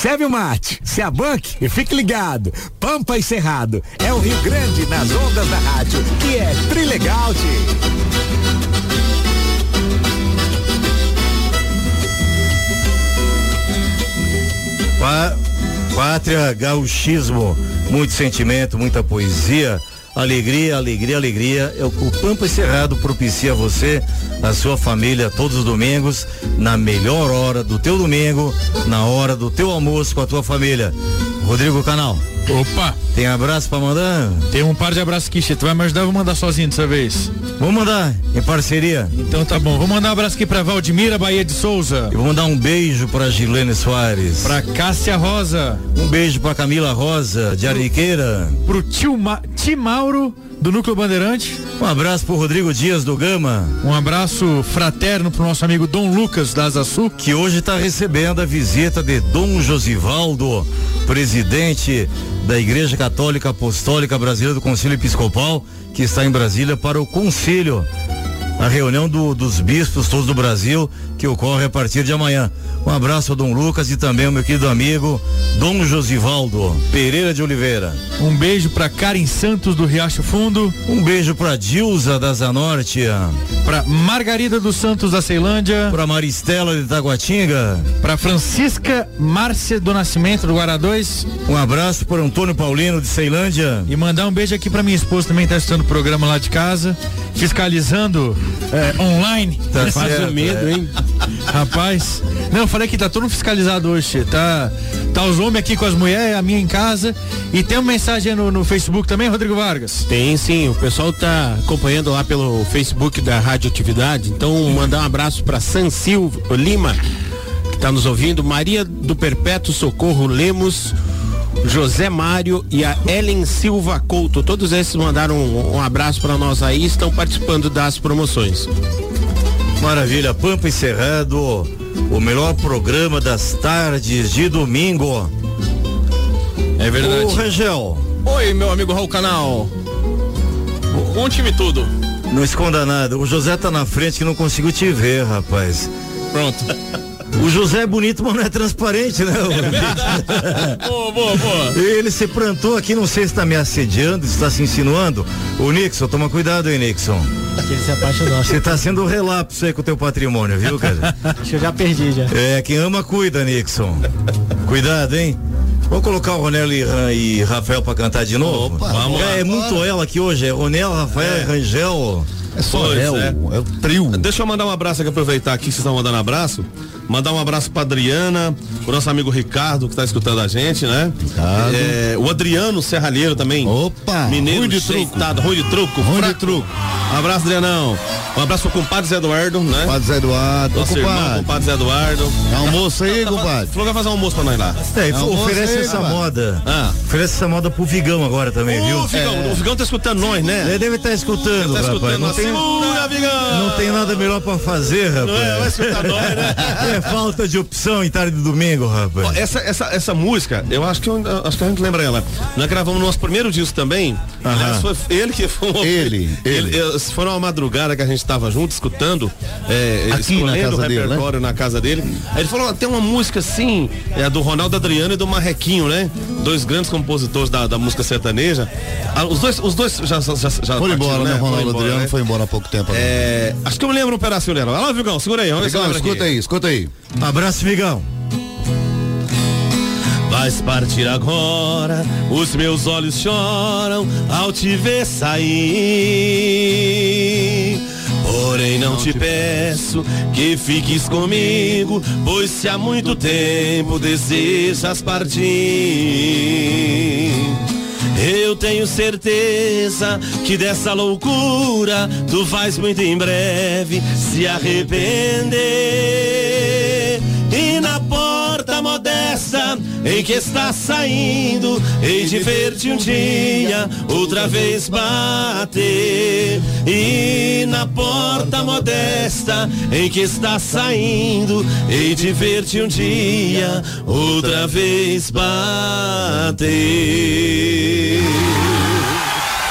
Serve o mate, se a banque e fique ligado. Pampa e Cerrado é o Rio Grande nas ondas da rádio, que é Trilegal, Pátria, gauchismo, muito sentimento, muita poesia, alegria, alegria, alegria. O Pampa Cerrado propicia você, a sua família, todos os domingos, na melhor hora do teu domingo, na hora do teu almoço com a tua família. Rodrigo Canal. Opa! Tem abraço pra mandar? Tem um par de abraços aqui. Tu vai me ajudar? Vou mandar sozinho dessa vez. Vou mandar, em parceria. Então tá bom. Vou mandar um abraço aqui pra Valdemira Bahia de Souza. Eu vou mandar um beijo pra Gilene Soares. Pra Cássia Rosa. Um beijo pra Camila Rosa, de Ariqueira. Pro tio Ma Ti Mauro, do Núcleo Bandeirante. Um abraço pro Rodrigo Dias do Gama. Um abraço fraterno pro nosso amigo Dom Lucas da Asa Sul. Que hoje está recebendo a visita de Dom Josivaldo, presidente da Igreja Católica Apostólica Brasileira do Conselho Episcopal, que está em Brasília para o conselho, a reunião do- dos bispos todos do Brasil, que ocorre a partir de amanhã. Um abraço ao Dom Lucas e também ao meu querido amigo Dom Josivaldo Pereira de Oliveira. Um beijo pra Karen Santos do Riacho Fundo. Um beijo pra Dilza da Zanorte. Pra Margarida dos Santos da Ceilândia. Pra Maristela de Taguatinga. Pra Francisca Márcia do Nascimento do Guará 2. Um abraço para Antônio Paulino de Ceilândia. E mandar um beijo aqui pra minha esposa também que tá assistindo o programa lá de casa, fiscalizando é, online. Tá Faz o medo, é. hein? Rapaz, não, eu falei que tá todo fiscalizado hoje, tá, tá os homens aqui com as mulheres, a minha em casa, e tem uma mensagem no, no Facebook também, Rodrigo Vargas? Tem sim, o pessoal tá acompanhando lá pelo Facebook da Rádio Atividade, então mandar um abraço para San Silva Lima, que tá nos ouvindo, Maria do Perpétuo Socorro Lemos, José Mário e a Ellen Silva Couto, todos esses mandaram um, um abraço para nós aí, estão participando das promoções. Maravilha, Pampa Encerrado, o melhor programa das tardes de domingo. É verdade. Ô, Rangel, Oi, meu amigo Raul Canal. Um time tudo. Não esconda nada. O José tá na frente que não conseguiu te ver, rapaz. Pronto. O José é bonito, mas não é transparente, né? boa, boa, boa. Ele se plantou aqui, não sei se tá me assediando, se tá se insinuando. O Nixon, toma cuidado aí, Nixon. Que ele se apaixonou. Você tá sendo um relapso aí com o teu patrimônio, viu, cara? Acho que eu já perdi já. É, quem ama cuida, Nixon. Cuidado, hein? Vamos colocar o Ronel e, e Rafael pra cantar de novo? Opa, vamos é, lá. é muito ela aqui hoje, é Ronel, Rafael, Rangel. É só Pois é, o, é. é o trio. Deixa eu mandar um abraço aqui, aproveitar aqui que vocês estão mandando abraço. Mandar um abraço pra Adriana, o nosso amigo Ricardo, que tá escutando a gente, né? Ricardo. É, o Adriano Serralheiro também. Opa! Mineiro ruim de truco. ruim de truco. Ruim de truco. Um abraço, Adrianão. Um abraço pro compadre Zé Eduardo, né? Padre Zé Eduardo. Nosso irmão, compadre. compadre Zé Eduardo. Dá almoço aí, Tá- tá- compadre. Falou que vai fazer um almoço pra nós lá. É, oferece você, essa moda. Ah. Oferece essa moda pro Vigão agora também, viu? O Vigão, o Vigão tá escutando nós, né? Ele deve estar escutando, Tá rapaz. escutando Não nós. tem, Segura, Vigão! não tem nada melhor pra fazer, rapaz. Não é? Vai escutar nós, né? É falta de opção em tarde de domingo, rapaz. Ó, Essa, essa, essa música, eu acho que, eu, acho que a gente lembra ela. Nós gravamos no nosso primeiro disco também. Aliás, foi ele que foi uma- Ele, ele. eh, Foi uma madrugada que a gente estava junto, escutando, é, Aqui na escolhendo o casa dele, né? repertório na casa dele. Aí ele falou, tem uma música assim, é do Ronaldo Adriano e do Marrequinho, né? Dois grandes compositores da, da música sertaneja. Ah, os dois, os dois já, já, já Foi embora, né? Foram Ronaldo embora, Adriano né? foi embora há pouco tempo. É, acho que eu me lembro um pedacinho dela. Vai lá, Vigão, segura aí. Vamos Vigão, escuta aí, escuta aí. Abraço, Vigão. Vais partir agora, os meus olhos choram ao te ver sair. Porém não te peço que fiques comigo, pois se há muito tempo desejas partir. Eu tenho certeza que dessa loucura tu vais muito em breve se arrepender. E na modesta em que está saindo, hei de ver-te um dia outra vez bater. E na porta modesta em que está saindo, hei de ver-te um dia outra vez bater.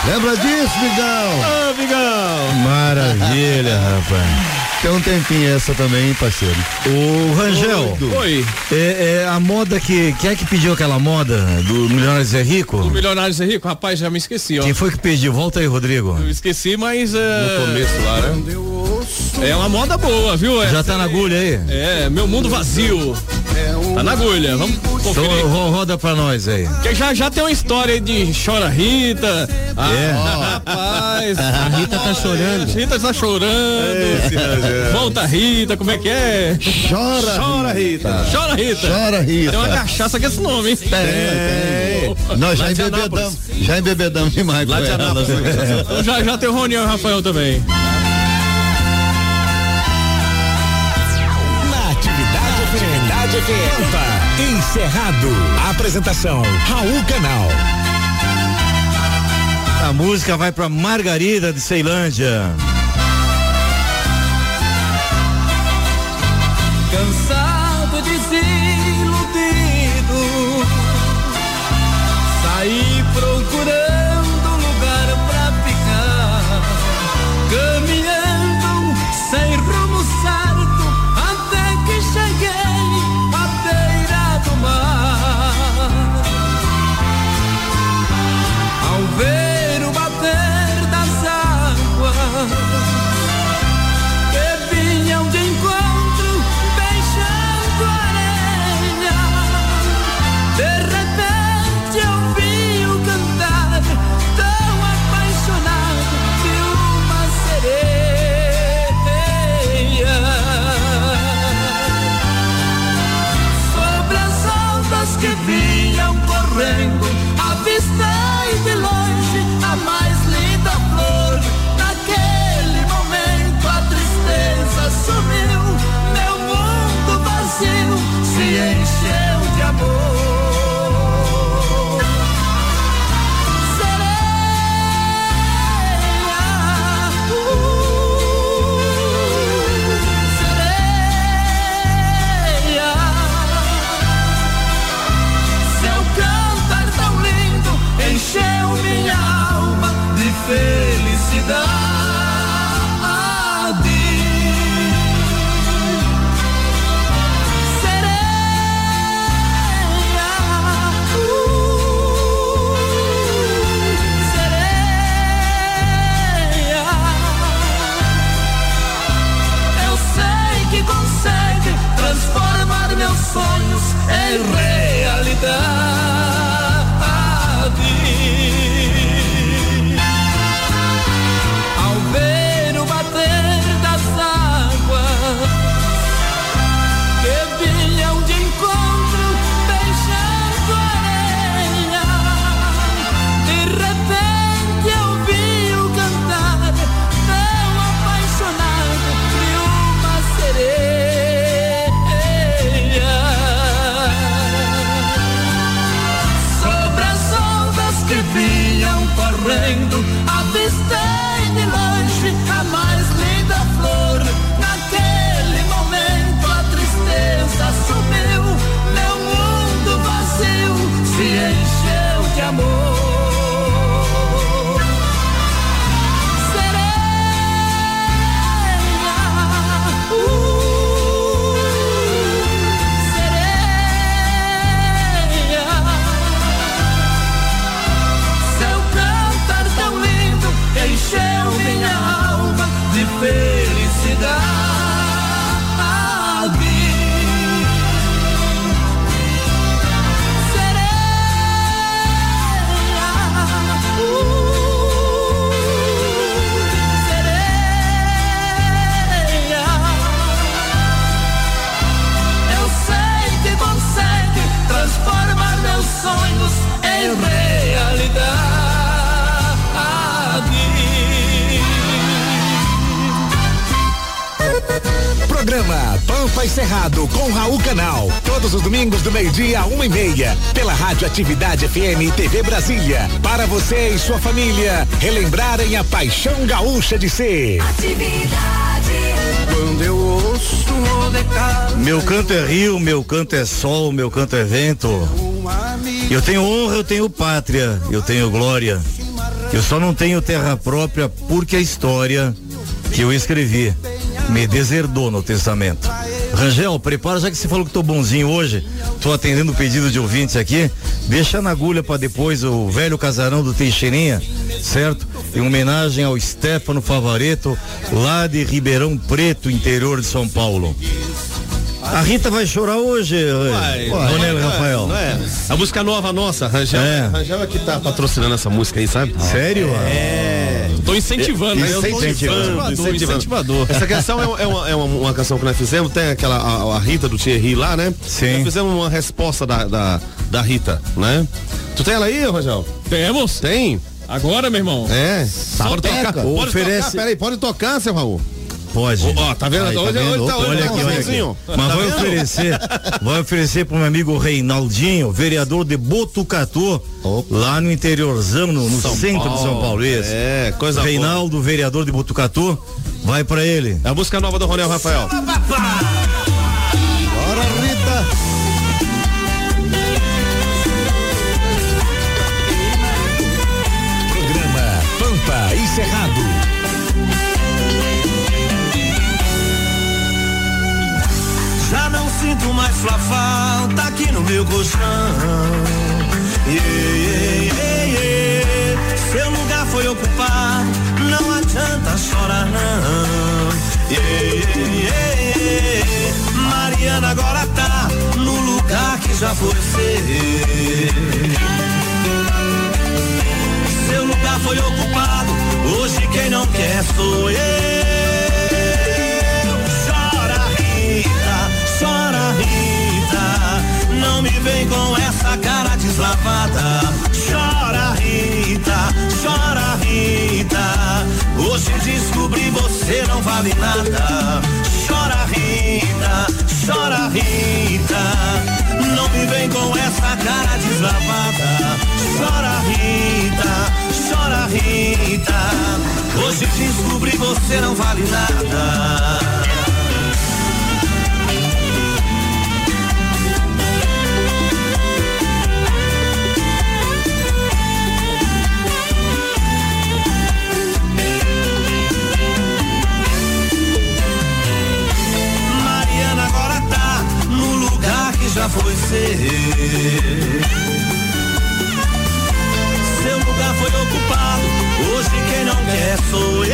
Lembra disso, Vigão? Ah, Vigão! Maravilha, rapaz. Tem um tempinho essa também, hein, parceiro. O Rangel, Oi. é, é a moda que. Quem é que pediu aquela moda do Milionários é Rico? O Milionários é Rico? Rapaz, já me esqueci, ó. Quem foi que pediu? Volta aí, Rodrigo. Eu esqueci, mas. é, No começo lá, né? É uma moda boa, viu? Já tá na agulha aí? É, meu mundo vazio. Tá na agulha. Vamos Então conferir. ro- roda pra nós aí. Que já, já tem uma história aí de chora Rita. Ah, É. rapaz. A Rita tá chorando. Rita tá chorando. Volta Rita, como é que é? Chora, Chora, Rita. Chora Rita. Chora, Rita. Tem uma cachaça com esse nome, hein? Tem, tem. Nós já embebedamos, já embebedamos demais Lá de. Anápolis. né? Então já, já tem o Rony e o Rafael também. Encerrado. Apresentação Raul Canal. A música vai pra Margarida de Ceilândia. Cansado, Atividade FM e TV Brasília. Para você e sua família relembrarem a paixão gaúcha de ser. Quando eu ouço. Meu canto é rio, meu canto é sol, meu canto é vento. Eu tenho honra, eu tenho pátria, eu tenho glória. Eu só não tenho terra própria porque a história que eu escrevi me deserdou no testamento. Rangel, prepara, já que você falou que tô bonzinho hoje, tô atendendo o pedido de ouvintes aqui, deixa na agulha para depois o velho casarão do Teixeirinha, certo? Em homenagem ao Stefano Favareto, lá de Ribeirão Preto, interior de São Paulo. A Rita vai chorar hoje, Vai, Ronelo vai, Rafael. não é? A música nova nossa, Rangel. É. Rangel é que tá patrocinando essa música aí, sabe? Sério? É. Tô incentivando, tô incentivando, incentivador, incentivador. Essa canção é, é uma, é uma- uma canção que nós fizemos, tem aquela, a, a Rita do Thierry lá, né? Sim. Nós fizemos uma resposta da, da, da Rita, né? Tu tem ela aí, Rangel? Temos? Tem? Agora, meu irmão. É. Pode Sapeca. tocar, pode Oferece- tocar, peraí, pode tocar, seu Raul. Pode. Ó, tá vendo? Aí, tá Hoje- vendo? tá- olha tá aqui, olha aqui. bonzinho. Mas Tá vai vendo? oferecer, vai oferecer pro meu amigo Reinaldinho, vereador de Botucatu, lá no interiorzão, no, no São centro de São Paulo. Paulo. Isso. É, coisa boa. Reinaldo, vereador de Botucatu, vai pra ele. É a música nova do Ronel Rafael. Sua falta aqui no meu colchão. Yeah, yeah, yeah. Seu lugar foi ocupado, não adianta chorar não. Yeah. Mariana agora tá no lugar que já foi seu. Seu lugar foi ocupado, hoje quem não quer sou eu. Vem com essa cara deslavada. Chora Rita, chora Rita, hoje descobri você não vale nada. Chora Rita, chora Rita, não me vem com essa cara deslavada. Chora Rita, chora Rita, hoje descobri você não vale nada. Já foi seu. Seu lugar foi ocupado, hoje quem não quer sou eu.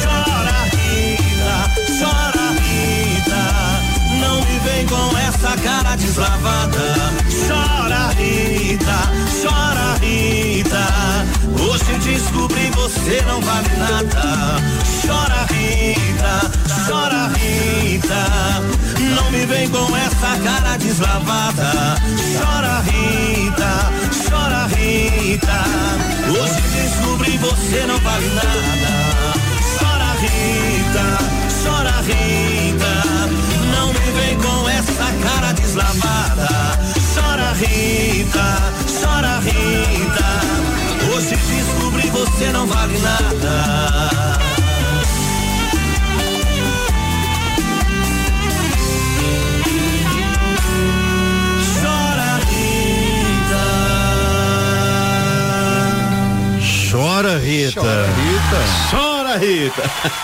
Chora Rita, chora Rita, não me vem com essa cara deslavada. Chora, Rita, chora, Rita. Hoje descobri você não vale nada. Chora, Rita, chora, Rita. Me vem com essa cara deslavada. Chora, Rita, chora, Rita. Hoje descobri você não vale nada. Chora, Rita, chora, Rita. Não me vem com essa cara deslavada. Chora, Rita, chora, Rita. Hoje descobri você não vale nada. Chora, Rita. Chora, Rita. Chora, Rita.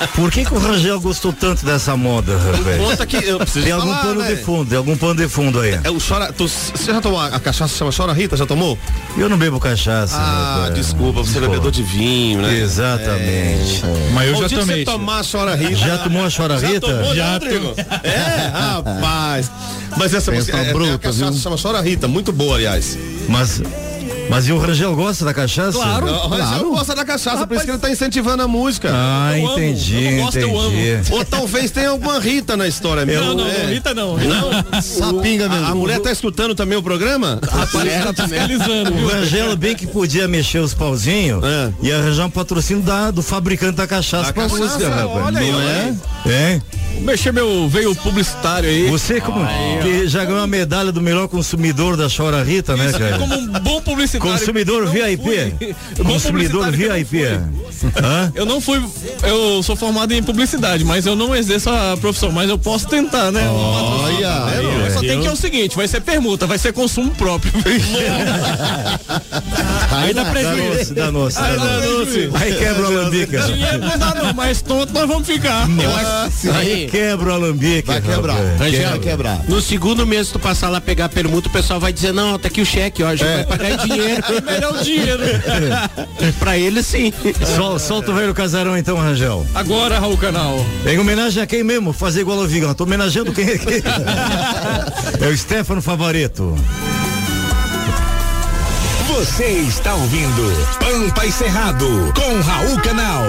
Por que, que o Rangel gostou tanto dessa moda, rapaz? conta que eu preciso Tem algum falar, pano né? de fundo, tem algum pano de fundo aí. É o chora. tu- Você já tomou a, a cachaça que chama Chora Rita? Já tomou? Eu não bebo cachaça. Ah, rapaz. desculpa, você é bebedor de vinho, né? Exatamente. Mas eu Bom já tomei. você tomar Chora Rita. Já tomou a Chora Já Rita? tomou, Já né, Rodrigo? É, rapaz. Mas essa Pensa música é, é bruta, a cachaça viu? chama Chora Rita, muito boa, aliás. Mas, mas e o Rangel gosta da cachaça? O Rangel gosta da cachaça, por isso que ele tá incentivando a música. Ah, Eu amo, entendi, eu não gosto, eu amo. entendi. Ou talvez tenha alguma Rita na história mesmo. Não, não, É. Rita não. Sapinga A, mesmo. a mulher tá escutando também o programa? Tá fiscalizando, O? Rangel bem que podia mexer os pauzinhos É. e arranjar um patrocínio da, do fabricante da cachaça Da pra cachaça, música, rapaz. olha aí, Não olha é? É. Mexer meu veio publicitário aí. Você como que já ganhou a medalha do melhor consumidor da Chora Rita, né, cara? Como um bom publicitário. Consumidor não VIP. Consumidor publicitário VIP. Eu não fui, eu sou formado em publicidade, mas eu não exerço a profissão, mas eu posso tentar, né? Olha, Mas Só tem que é o seguinte, vai ser permuta, vai ser consumo próprio. Aí dá prejuízo. Danou-se, Aí danou-se. danou-se. Aí quebra o alambique. Dinheiro não dá não, mas tonto nós vamos ficar. Aí quebra o alambique. Vai quebrar. Vai quebrar. No segundo mês tu passar lá pegar a permuta, o pessoal vai dizer, não, tá aqui o cheque, ó, já vai pagar em dinheiro. Melhor o dinheiro. pra ele sim. Sol- solta o velho casarão então, Rangel. Agora, Raul Canal. Em homenagem a quem mesmo? Fazer igual ao Vigão. Tô homenageando quem aqui? é o Stefano Favareto. Você está ouvindo Pampa e Cerrado com Raul Canal.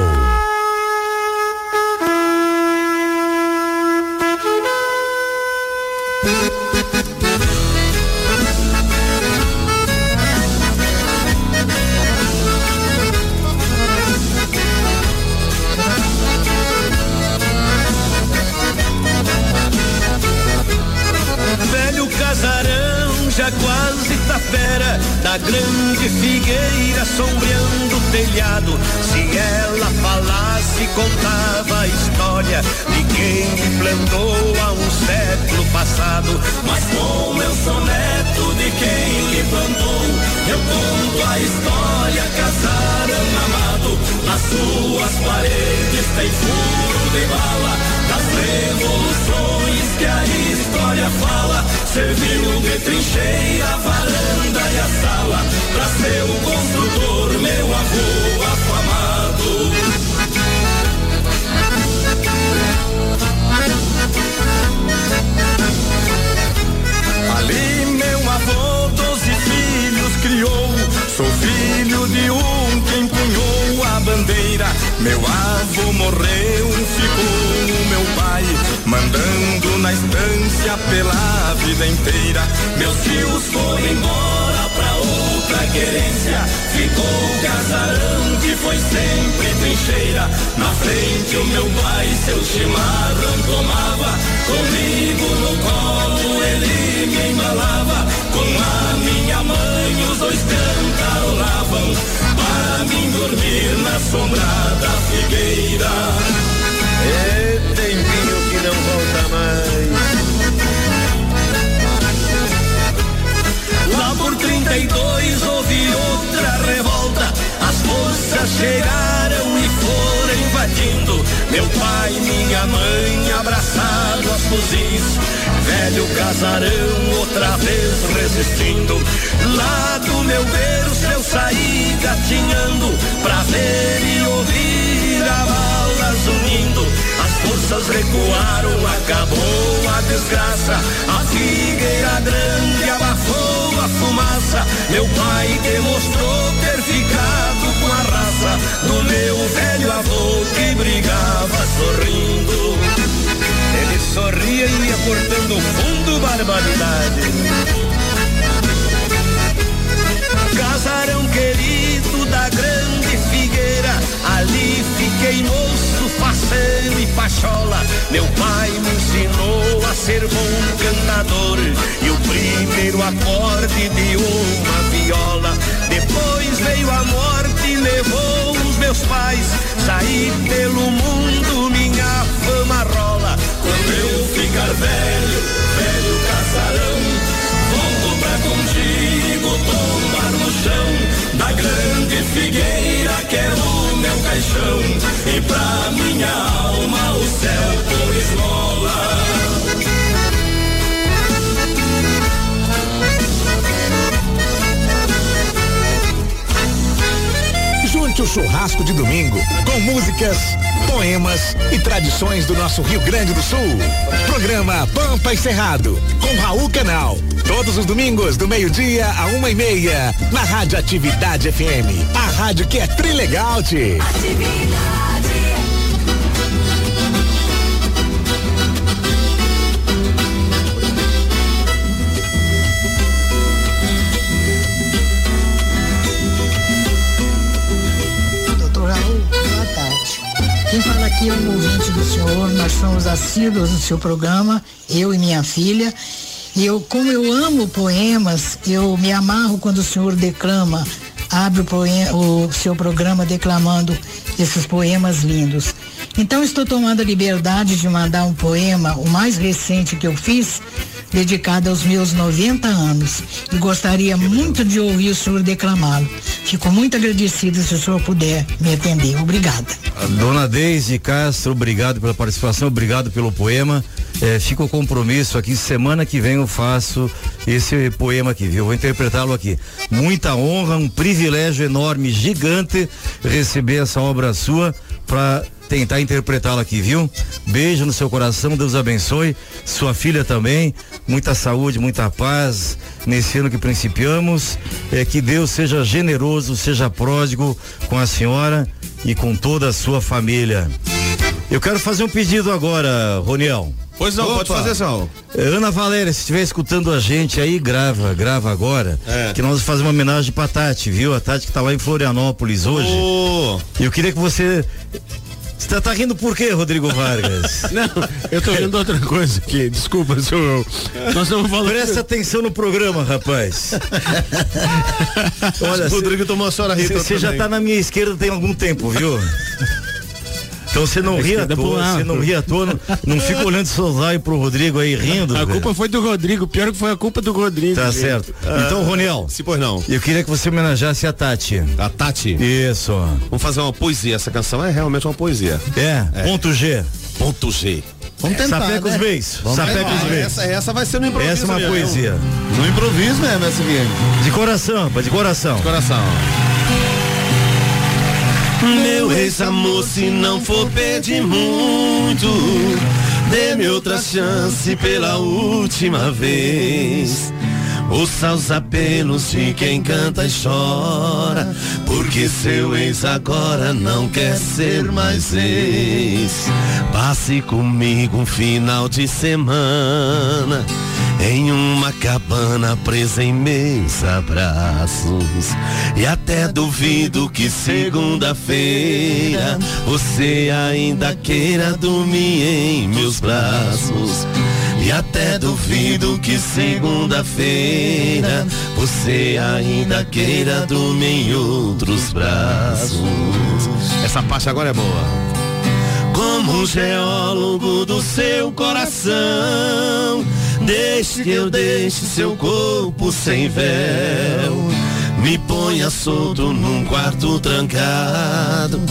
Outra vez resistindo. Lá do meu berço eu saí gatinhando pra ver e ouvir a balas unindo. As forças recuaram, acabou a desgraça. A figueira grande abafou a fumaça. Meu pai demonstrou ter ficado com a raça do meu velho avô que brigava sorrindo. Sorria e ia cortando fundo barbaridade. Casarão querido da grande figueira, ali fiquei moço, faceiro e pachola. Meu pai me ensinou a ser bom cantador e o primeiro acorde de uma viola. Depois veio a morte e levou os meus pais. Saí pelo mundo, minha fama rola. Quando eu ficar velho, velho casarão, volto pra contigo tomar no chão da grande figueira. Quero meu caixão e pra minha alma o céu por esmola. O churrasco de domingo com músicas, poemas e tradições do nosso Rio Grande do Sul. Programa Pampa e Cerrado com Raul Canal. Todos os domingos do meio-dia a uma e meia na Rádio Atividade FM. A rádio que é trilegal, tchê. Doutor aqui um ouvinte do senhor, nós somos assíduos do seu programa, eu e minha filha. E eu, como eu amo poemas, eu me amarro quando o senhor declama, abre o, poema, o seu programa declamando esses poemas lindos. Então estou tomando a liberdade de mandar um poema, o mais recente que eu fiz, dedicado aos meus 90 anos. E gostaria muito de ouvir o senhor declamá-lo. Fico muito agradecida se o senhor puder me atender. Obrigada. Dona Deise Castro, obrigado pela participação, obrigado pelo poema. É, fica o compromisso aqui, semana que vem eu faço esse poema aqui, viu? Vou interpretá-lo aqui. Muita honra, um privilégio enorme, gigante, receber essa obra sua para tentar interpretá-la aqui, viu? Beijo no seu coração, Deus abençoe. Sua filha também, muita saúde, muita paz nesse ano que principiamos. É, que Deus seja generoso, seja pródigo com a senhora e com toda a sua família. Eu quero fazer um pedido agora, Roniel. Pois não, pode fazer, Sal. É, Ana Valéria, se estiver escutando a gente aí, grava, grava agora. É. Que nós vamos fazer uma homenagem pra Tati, viu? A Tati que tá lá em Florianópolis hoje. E eu queria que você. Você tá, tá rindo por quê, Rodrigo Vargas? Não, eu tô vendo outra coisa aqui. Desculpa, senhor. Nós estamos falando. Presta atenção no programa, rapaz. Olha, O Rodrigo tomou a senhora Rita Você já tá na minha esquerda tem algum tempo, viu? Então você não ri à toa, você não ri à toa, não, não fica olhando seus olhos pro Rodrigo aí rindo. A velho. culpa foi do Rodrigo. Pior que foi a culpa do Rodrigo. Tá gente. certo. Então, Roniel. Se pois não. Eu queria que você homenageasse a Tati. A Tati. Isso. Vamos fazer uma poesia. Essa canção é realmente uma poesia. É, ponto G. Ponto G. Vamos tentar, Sapeca os né? beis. Sapeca os beis. Essa, essa vai ser no improviso. Essa é uma mesmo. poesia. No improviso mesmo, essa aqui. De coração, rapaz, de coração. Coração. Meu ex-amor, se não for pedir muito, dê-me outra chance pela última vez. Ouça os apelos de quem canta e chora, porque seu ex agora não quer ser mais ex. Passe comigo um final de semana em uma cabana presa em meus abraços. E até duvido que segunda-feira você ainda queira dormir em meus braços. E até duvido que segunda-feira você ainda queira dormir em outros braços. Essa parte agora é boa. Como um geólogo do seu coração, deixe que eu deixe seu corpo sem véu. Me ponha solto num quarto trancado,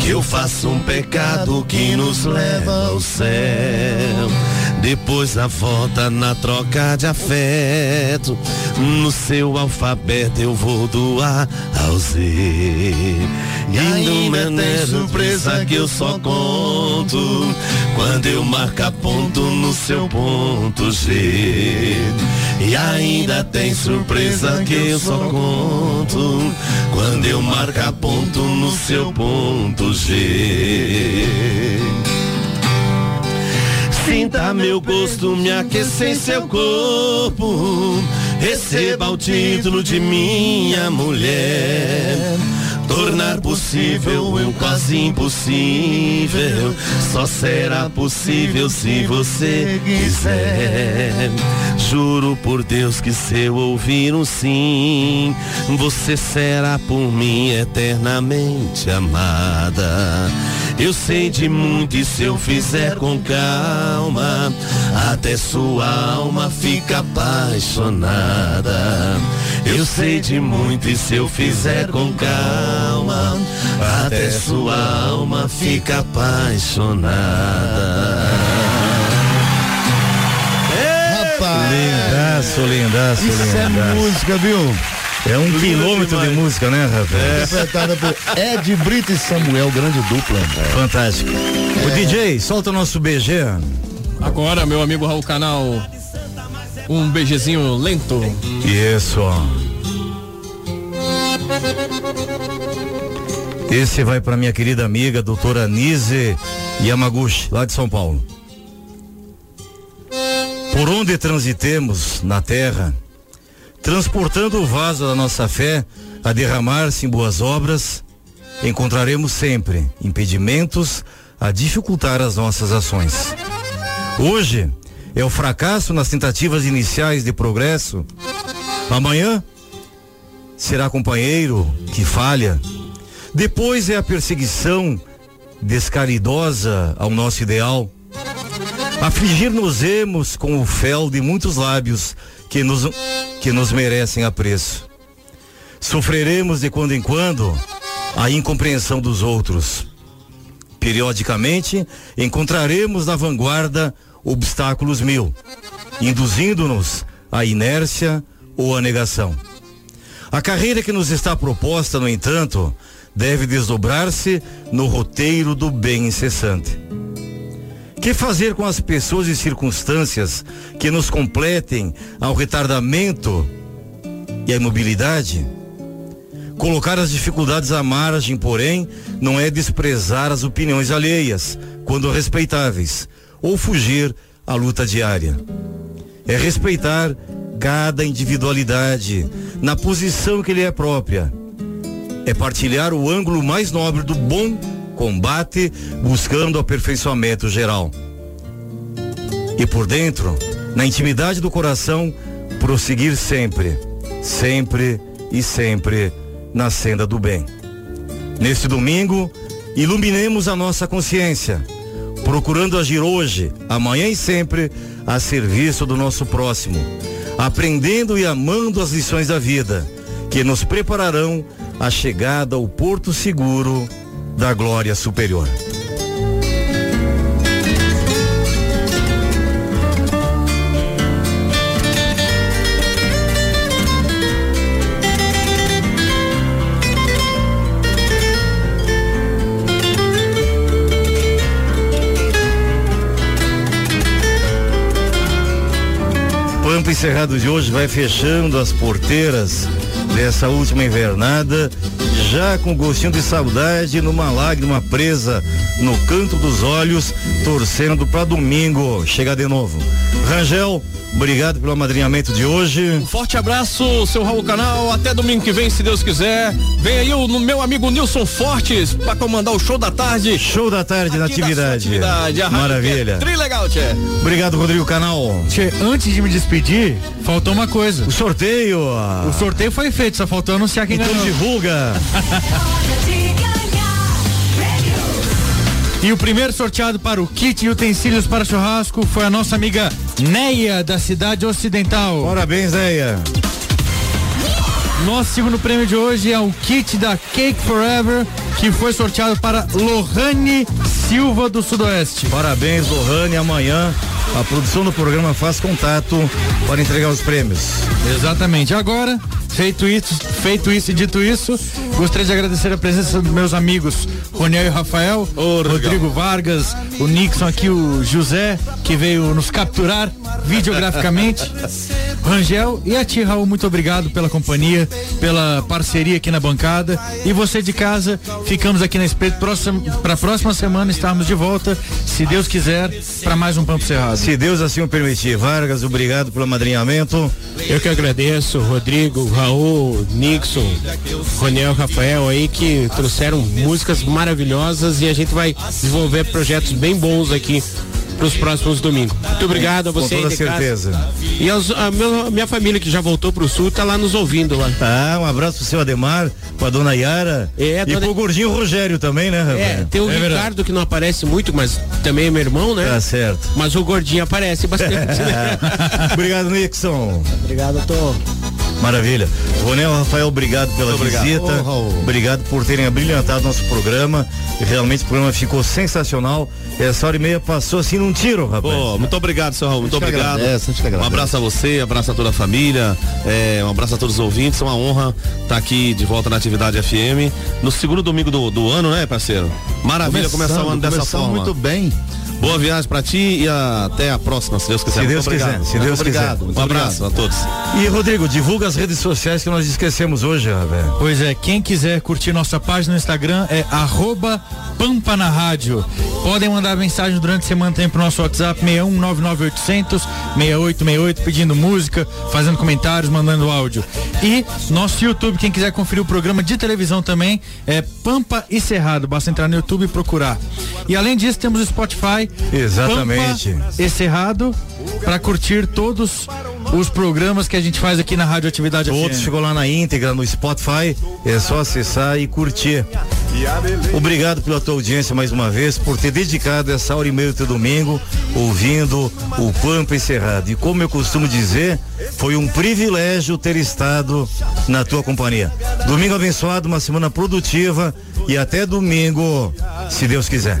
que eu faço um pecado que nos leva ao céu. Depois a volta na troca de afeto. No seu alfabeto eu vou do A ao Z. E ainda tem surpresa que eu só conto quando eu marcar ponto no seu ponto G. E ainda tem surpresa que eu só conto quando eu marcar ponto no seu ponto G. Sinta meu gosto me aquecer em seu corpo. Receba o título de minha mulher. Tornar possível o quase impossível. Só será possível se você quiser. Juro por Deus que se eu ouvir um sim, você será por mim eternamente amada. Eu sei de muito e se eu fizer com calma, até sua alma fica apaixonada. Eu sei de muito e se eu fizer com calma, até sua alma fica apaixonada. Lindaço, lindaço, Isso é música, viu? É um quilômetro de demais. música, né, Rafael? Interpretada por Ed Brito e Samuel, grande dupla. Fantástico. O DJ, solta o nosso BG. Agora, meu amigo Raul Canal, um beijezinho lento. Isso, ó. Esse vai para minha querida amiga, doutora Nise Yamaguchi, lá de São Paulo. Por onde transitemos na terra, transportando o vaso da nossa fé a derramar-se em boas obras, encontraremos sempre impedimentos a dificultar as nossas ações. Hoje é o fracasso nas tentativas iniciais de progresso. Amanhã será companheiro que falha. Depois é a perseguição descaridosa ao nosso ideal. Afligir-nos-emos com o fel de muitos lábios que nos, que nos merecem apreço. Sofreremos de quando em quando a incompreensão dos outros. Periodicamente encontraremos na vanguarda obstáculos mil, induzindo-nos à inércia ou à negação. A carreira que nos está proposta, no entanto, deve desdobrar-se no roteiro do bem incessante. Que fazer com as pessoas e circunstâncias que nos completem ao retardamento e à imobilidade? Colocar as dificuldades à margem, porém, não é desprezar as opiniões alheias, quando respeitáveis, ou fugir à luta diária. É respeitar cada individualidade na posição que lhe é própria. É partilhar o ângulo mais nobre do bom combate, buscando aperfeiçoamento geral. E por dentro, na intimidade do coração, prosseguir sempre, sempre e sempre na senda do bem. Neste domingo, iluminemos a nossa consciência, procurando agir hoje, amanhã e sempre a serviço do nosso próximo, aprendendo e amando as lições da vida, que nos prepararão a chegada ao porto seguro da glória superior. Pampa Encerrado de hoje vai fechando as porteiras dessa última invernada, já com gostinho de saudade, numa lágrima presa no canto dos olhos, torcendo para domingo chegar de novo. Rangel, obrigado pelo amadrinhamento de hoje. Um forte abraço, seu Raul Canal. Até domingo que vem, se Deus quiser. Vem aí o no meu amigo Nilson Fortes para comandar o show da tarde. Show da tarde na atividade. atividade. A rádio Maravilha. é Tri legal, tchê. Obrigado, Rodrigo Canal. Tchê, antes de me despedir, faltou uma coisa. O sorteio. O sorteio foi feito, só faltou anunciar quem Então ganhou. divulga. E o primeiro sorteado para o kit e utensílios para churrasco foi a nossa amiga Neia, da cidade ocidental. Parabéns, Neia. Nosso segundo prêmio de hoje é o kit da Cake Forever, que foi sorteado para Lohane Silva do Sudoeste. Parabéns, Lohane. Amanhã a produção do programa faz contato para entregar os prêmios. Exatamente. Agora, feito isso, feito isso e dito isso, gostaria de agradecer a presença dos meus amigos Roniel e Rafael, Rodrigo Vargas, o Nixon aqui, o José, que veio nos capturar videograficamente. Rangel e a tia Raul, muito obrigado pela companhia, pela parceria aqui na bancada. E você de casa, ficamos aqui na espera para a próxima semana estarmos de volta, se Deus quiser, para mais um Pampo Cerrado. Se Deus assim o permitir. Vargas, obrigado pelo amadrinhamento. Eu que agradeço, Rodrigo, Raul, Nixon, Roniel, Rafael aí que trouxeram músicas maravilhosas e a gente vai desenvolver projetos bem bons aqui para os próximos domingos. Muito obrigado a você. Com toda casa. certeza. E aos- a meu- minha família que já voltou pro sul tá lá nos ouvindo lá. Ah, um abraço pro seu Ademar, pra dona Yara. É, e dona- pro gordinho Rogério também, né, É, Rafael? tem o Ricardo que não aparece muito, mas também é meu irmão, né? Tá certo. Mas o gordinho aparece bastante. né? obrigado, Nixon. Obrigado, doutor. Maravilha. Ronel Rafael, obrigado pela obrigado. visita. Raul. obrigado por terem abrilhantado nosso programa. E realmente o programa ficou sensacional. Essa hora e meia passou assim num tiro, rapaz. Pô, muito obrigado, seu Raul. Muito obrigado. agradece, um abraço a você, abraço a toda a família, é, um abraço a todos os ouvintes. É uma honra estar aqui de volta na atividade FM. No segundo domingo do, do ano, né, parceiro? Maravilha começar o ano dessa forma. muito bem. Boa viagem pra ti e até a próxima, se Deus quiser. Se Deus obrigado. quiser, se Deus obrigado. quiser. Um abraço a todos. E Rodrigo, divulga as redes sociais que nós esquecemos hoje, Rafael. Pois é, quem quiser curtir nossa página no Instagram é arroba Pampa na Rádio. Podem mandar mensagem durante a semana também pro nosso WhatsApp 6199800 6868 pedindo música, fazendo comentários, mandando áudio. E nosso YouTube, quem quiser conferir o programa de televisão também é Pampa e Cerrado. Basta entrar no YouTube e procurar. E além disso, temos o Spotify Exatamente. Pampa e Cerrado para curtir todos os programas que a gente faz aqui na Rádio Atividade Todos FM. ficou lá na íntegra, no Spotify. É só acessar e curtir. Obrigado pela tua audiência mais uma vez, por ter dedicado essa hora e meia do teu domingo ouvindo o Pampa Encerrado. E como eu costumo dizer, foi um privilégio ter estado na tua companhia. Domingo abençoado, uma semana produtiva e até domingo, se Deus quiser.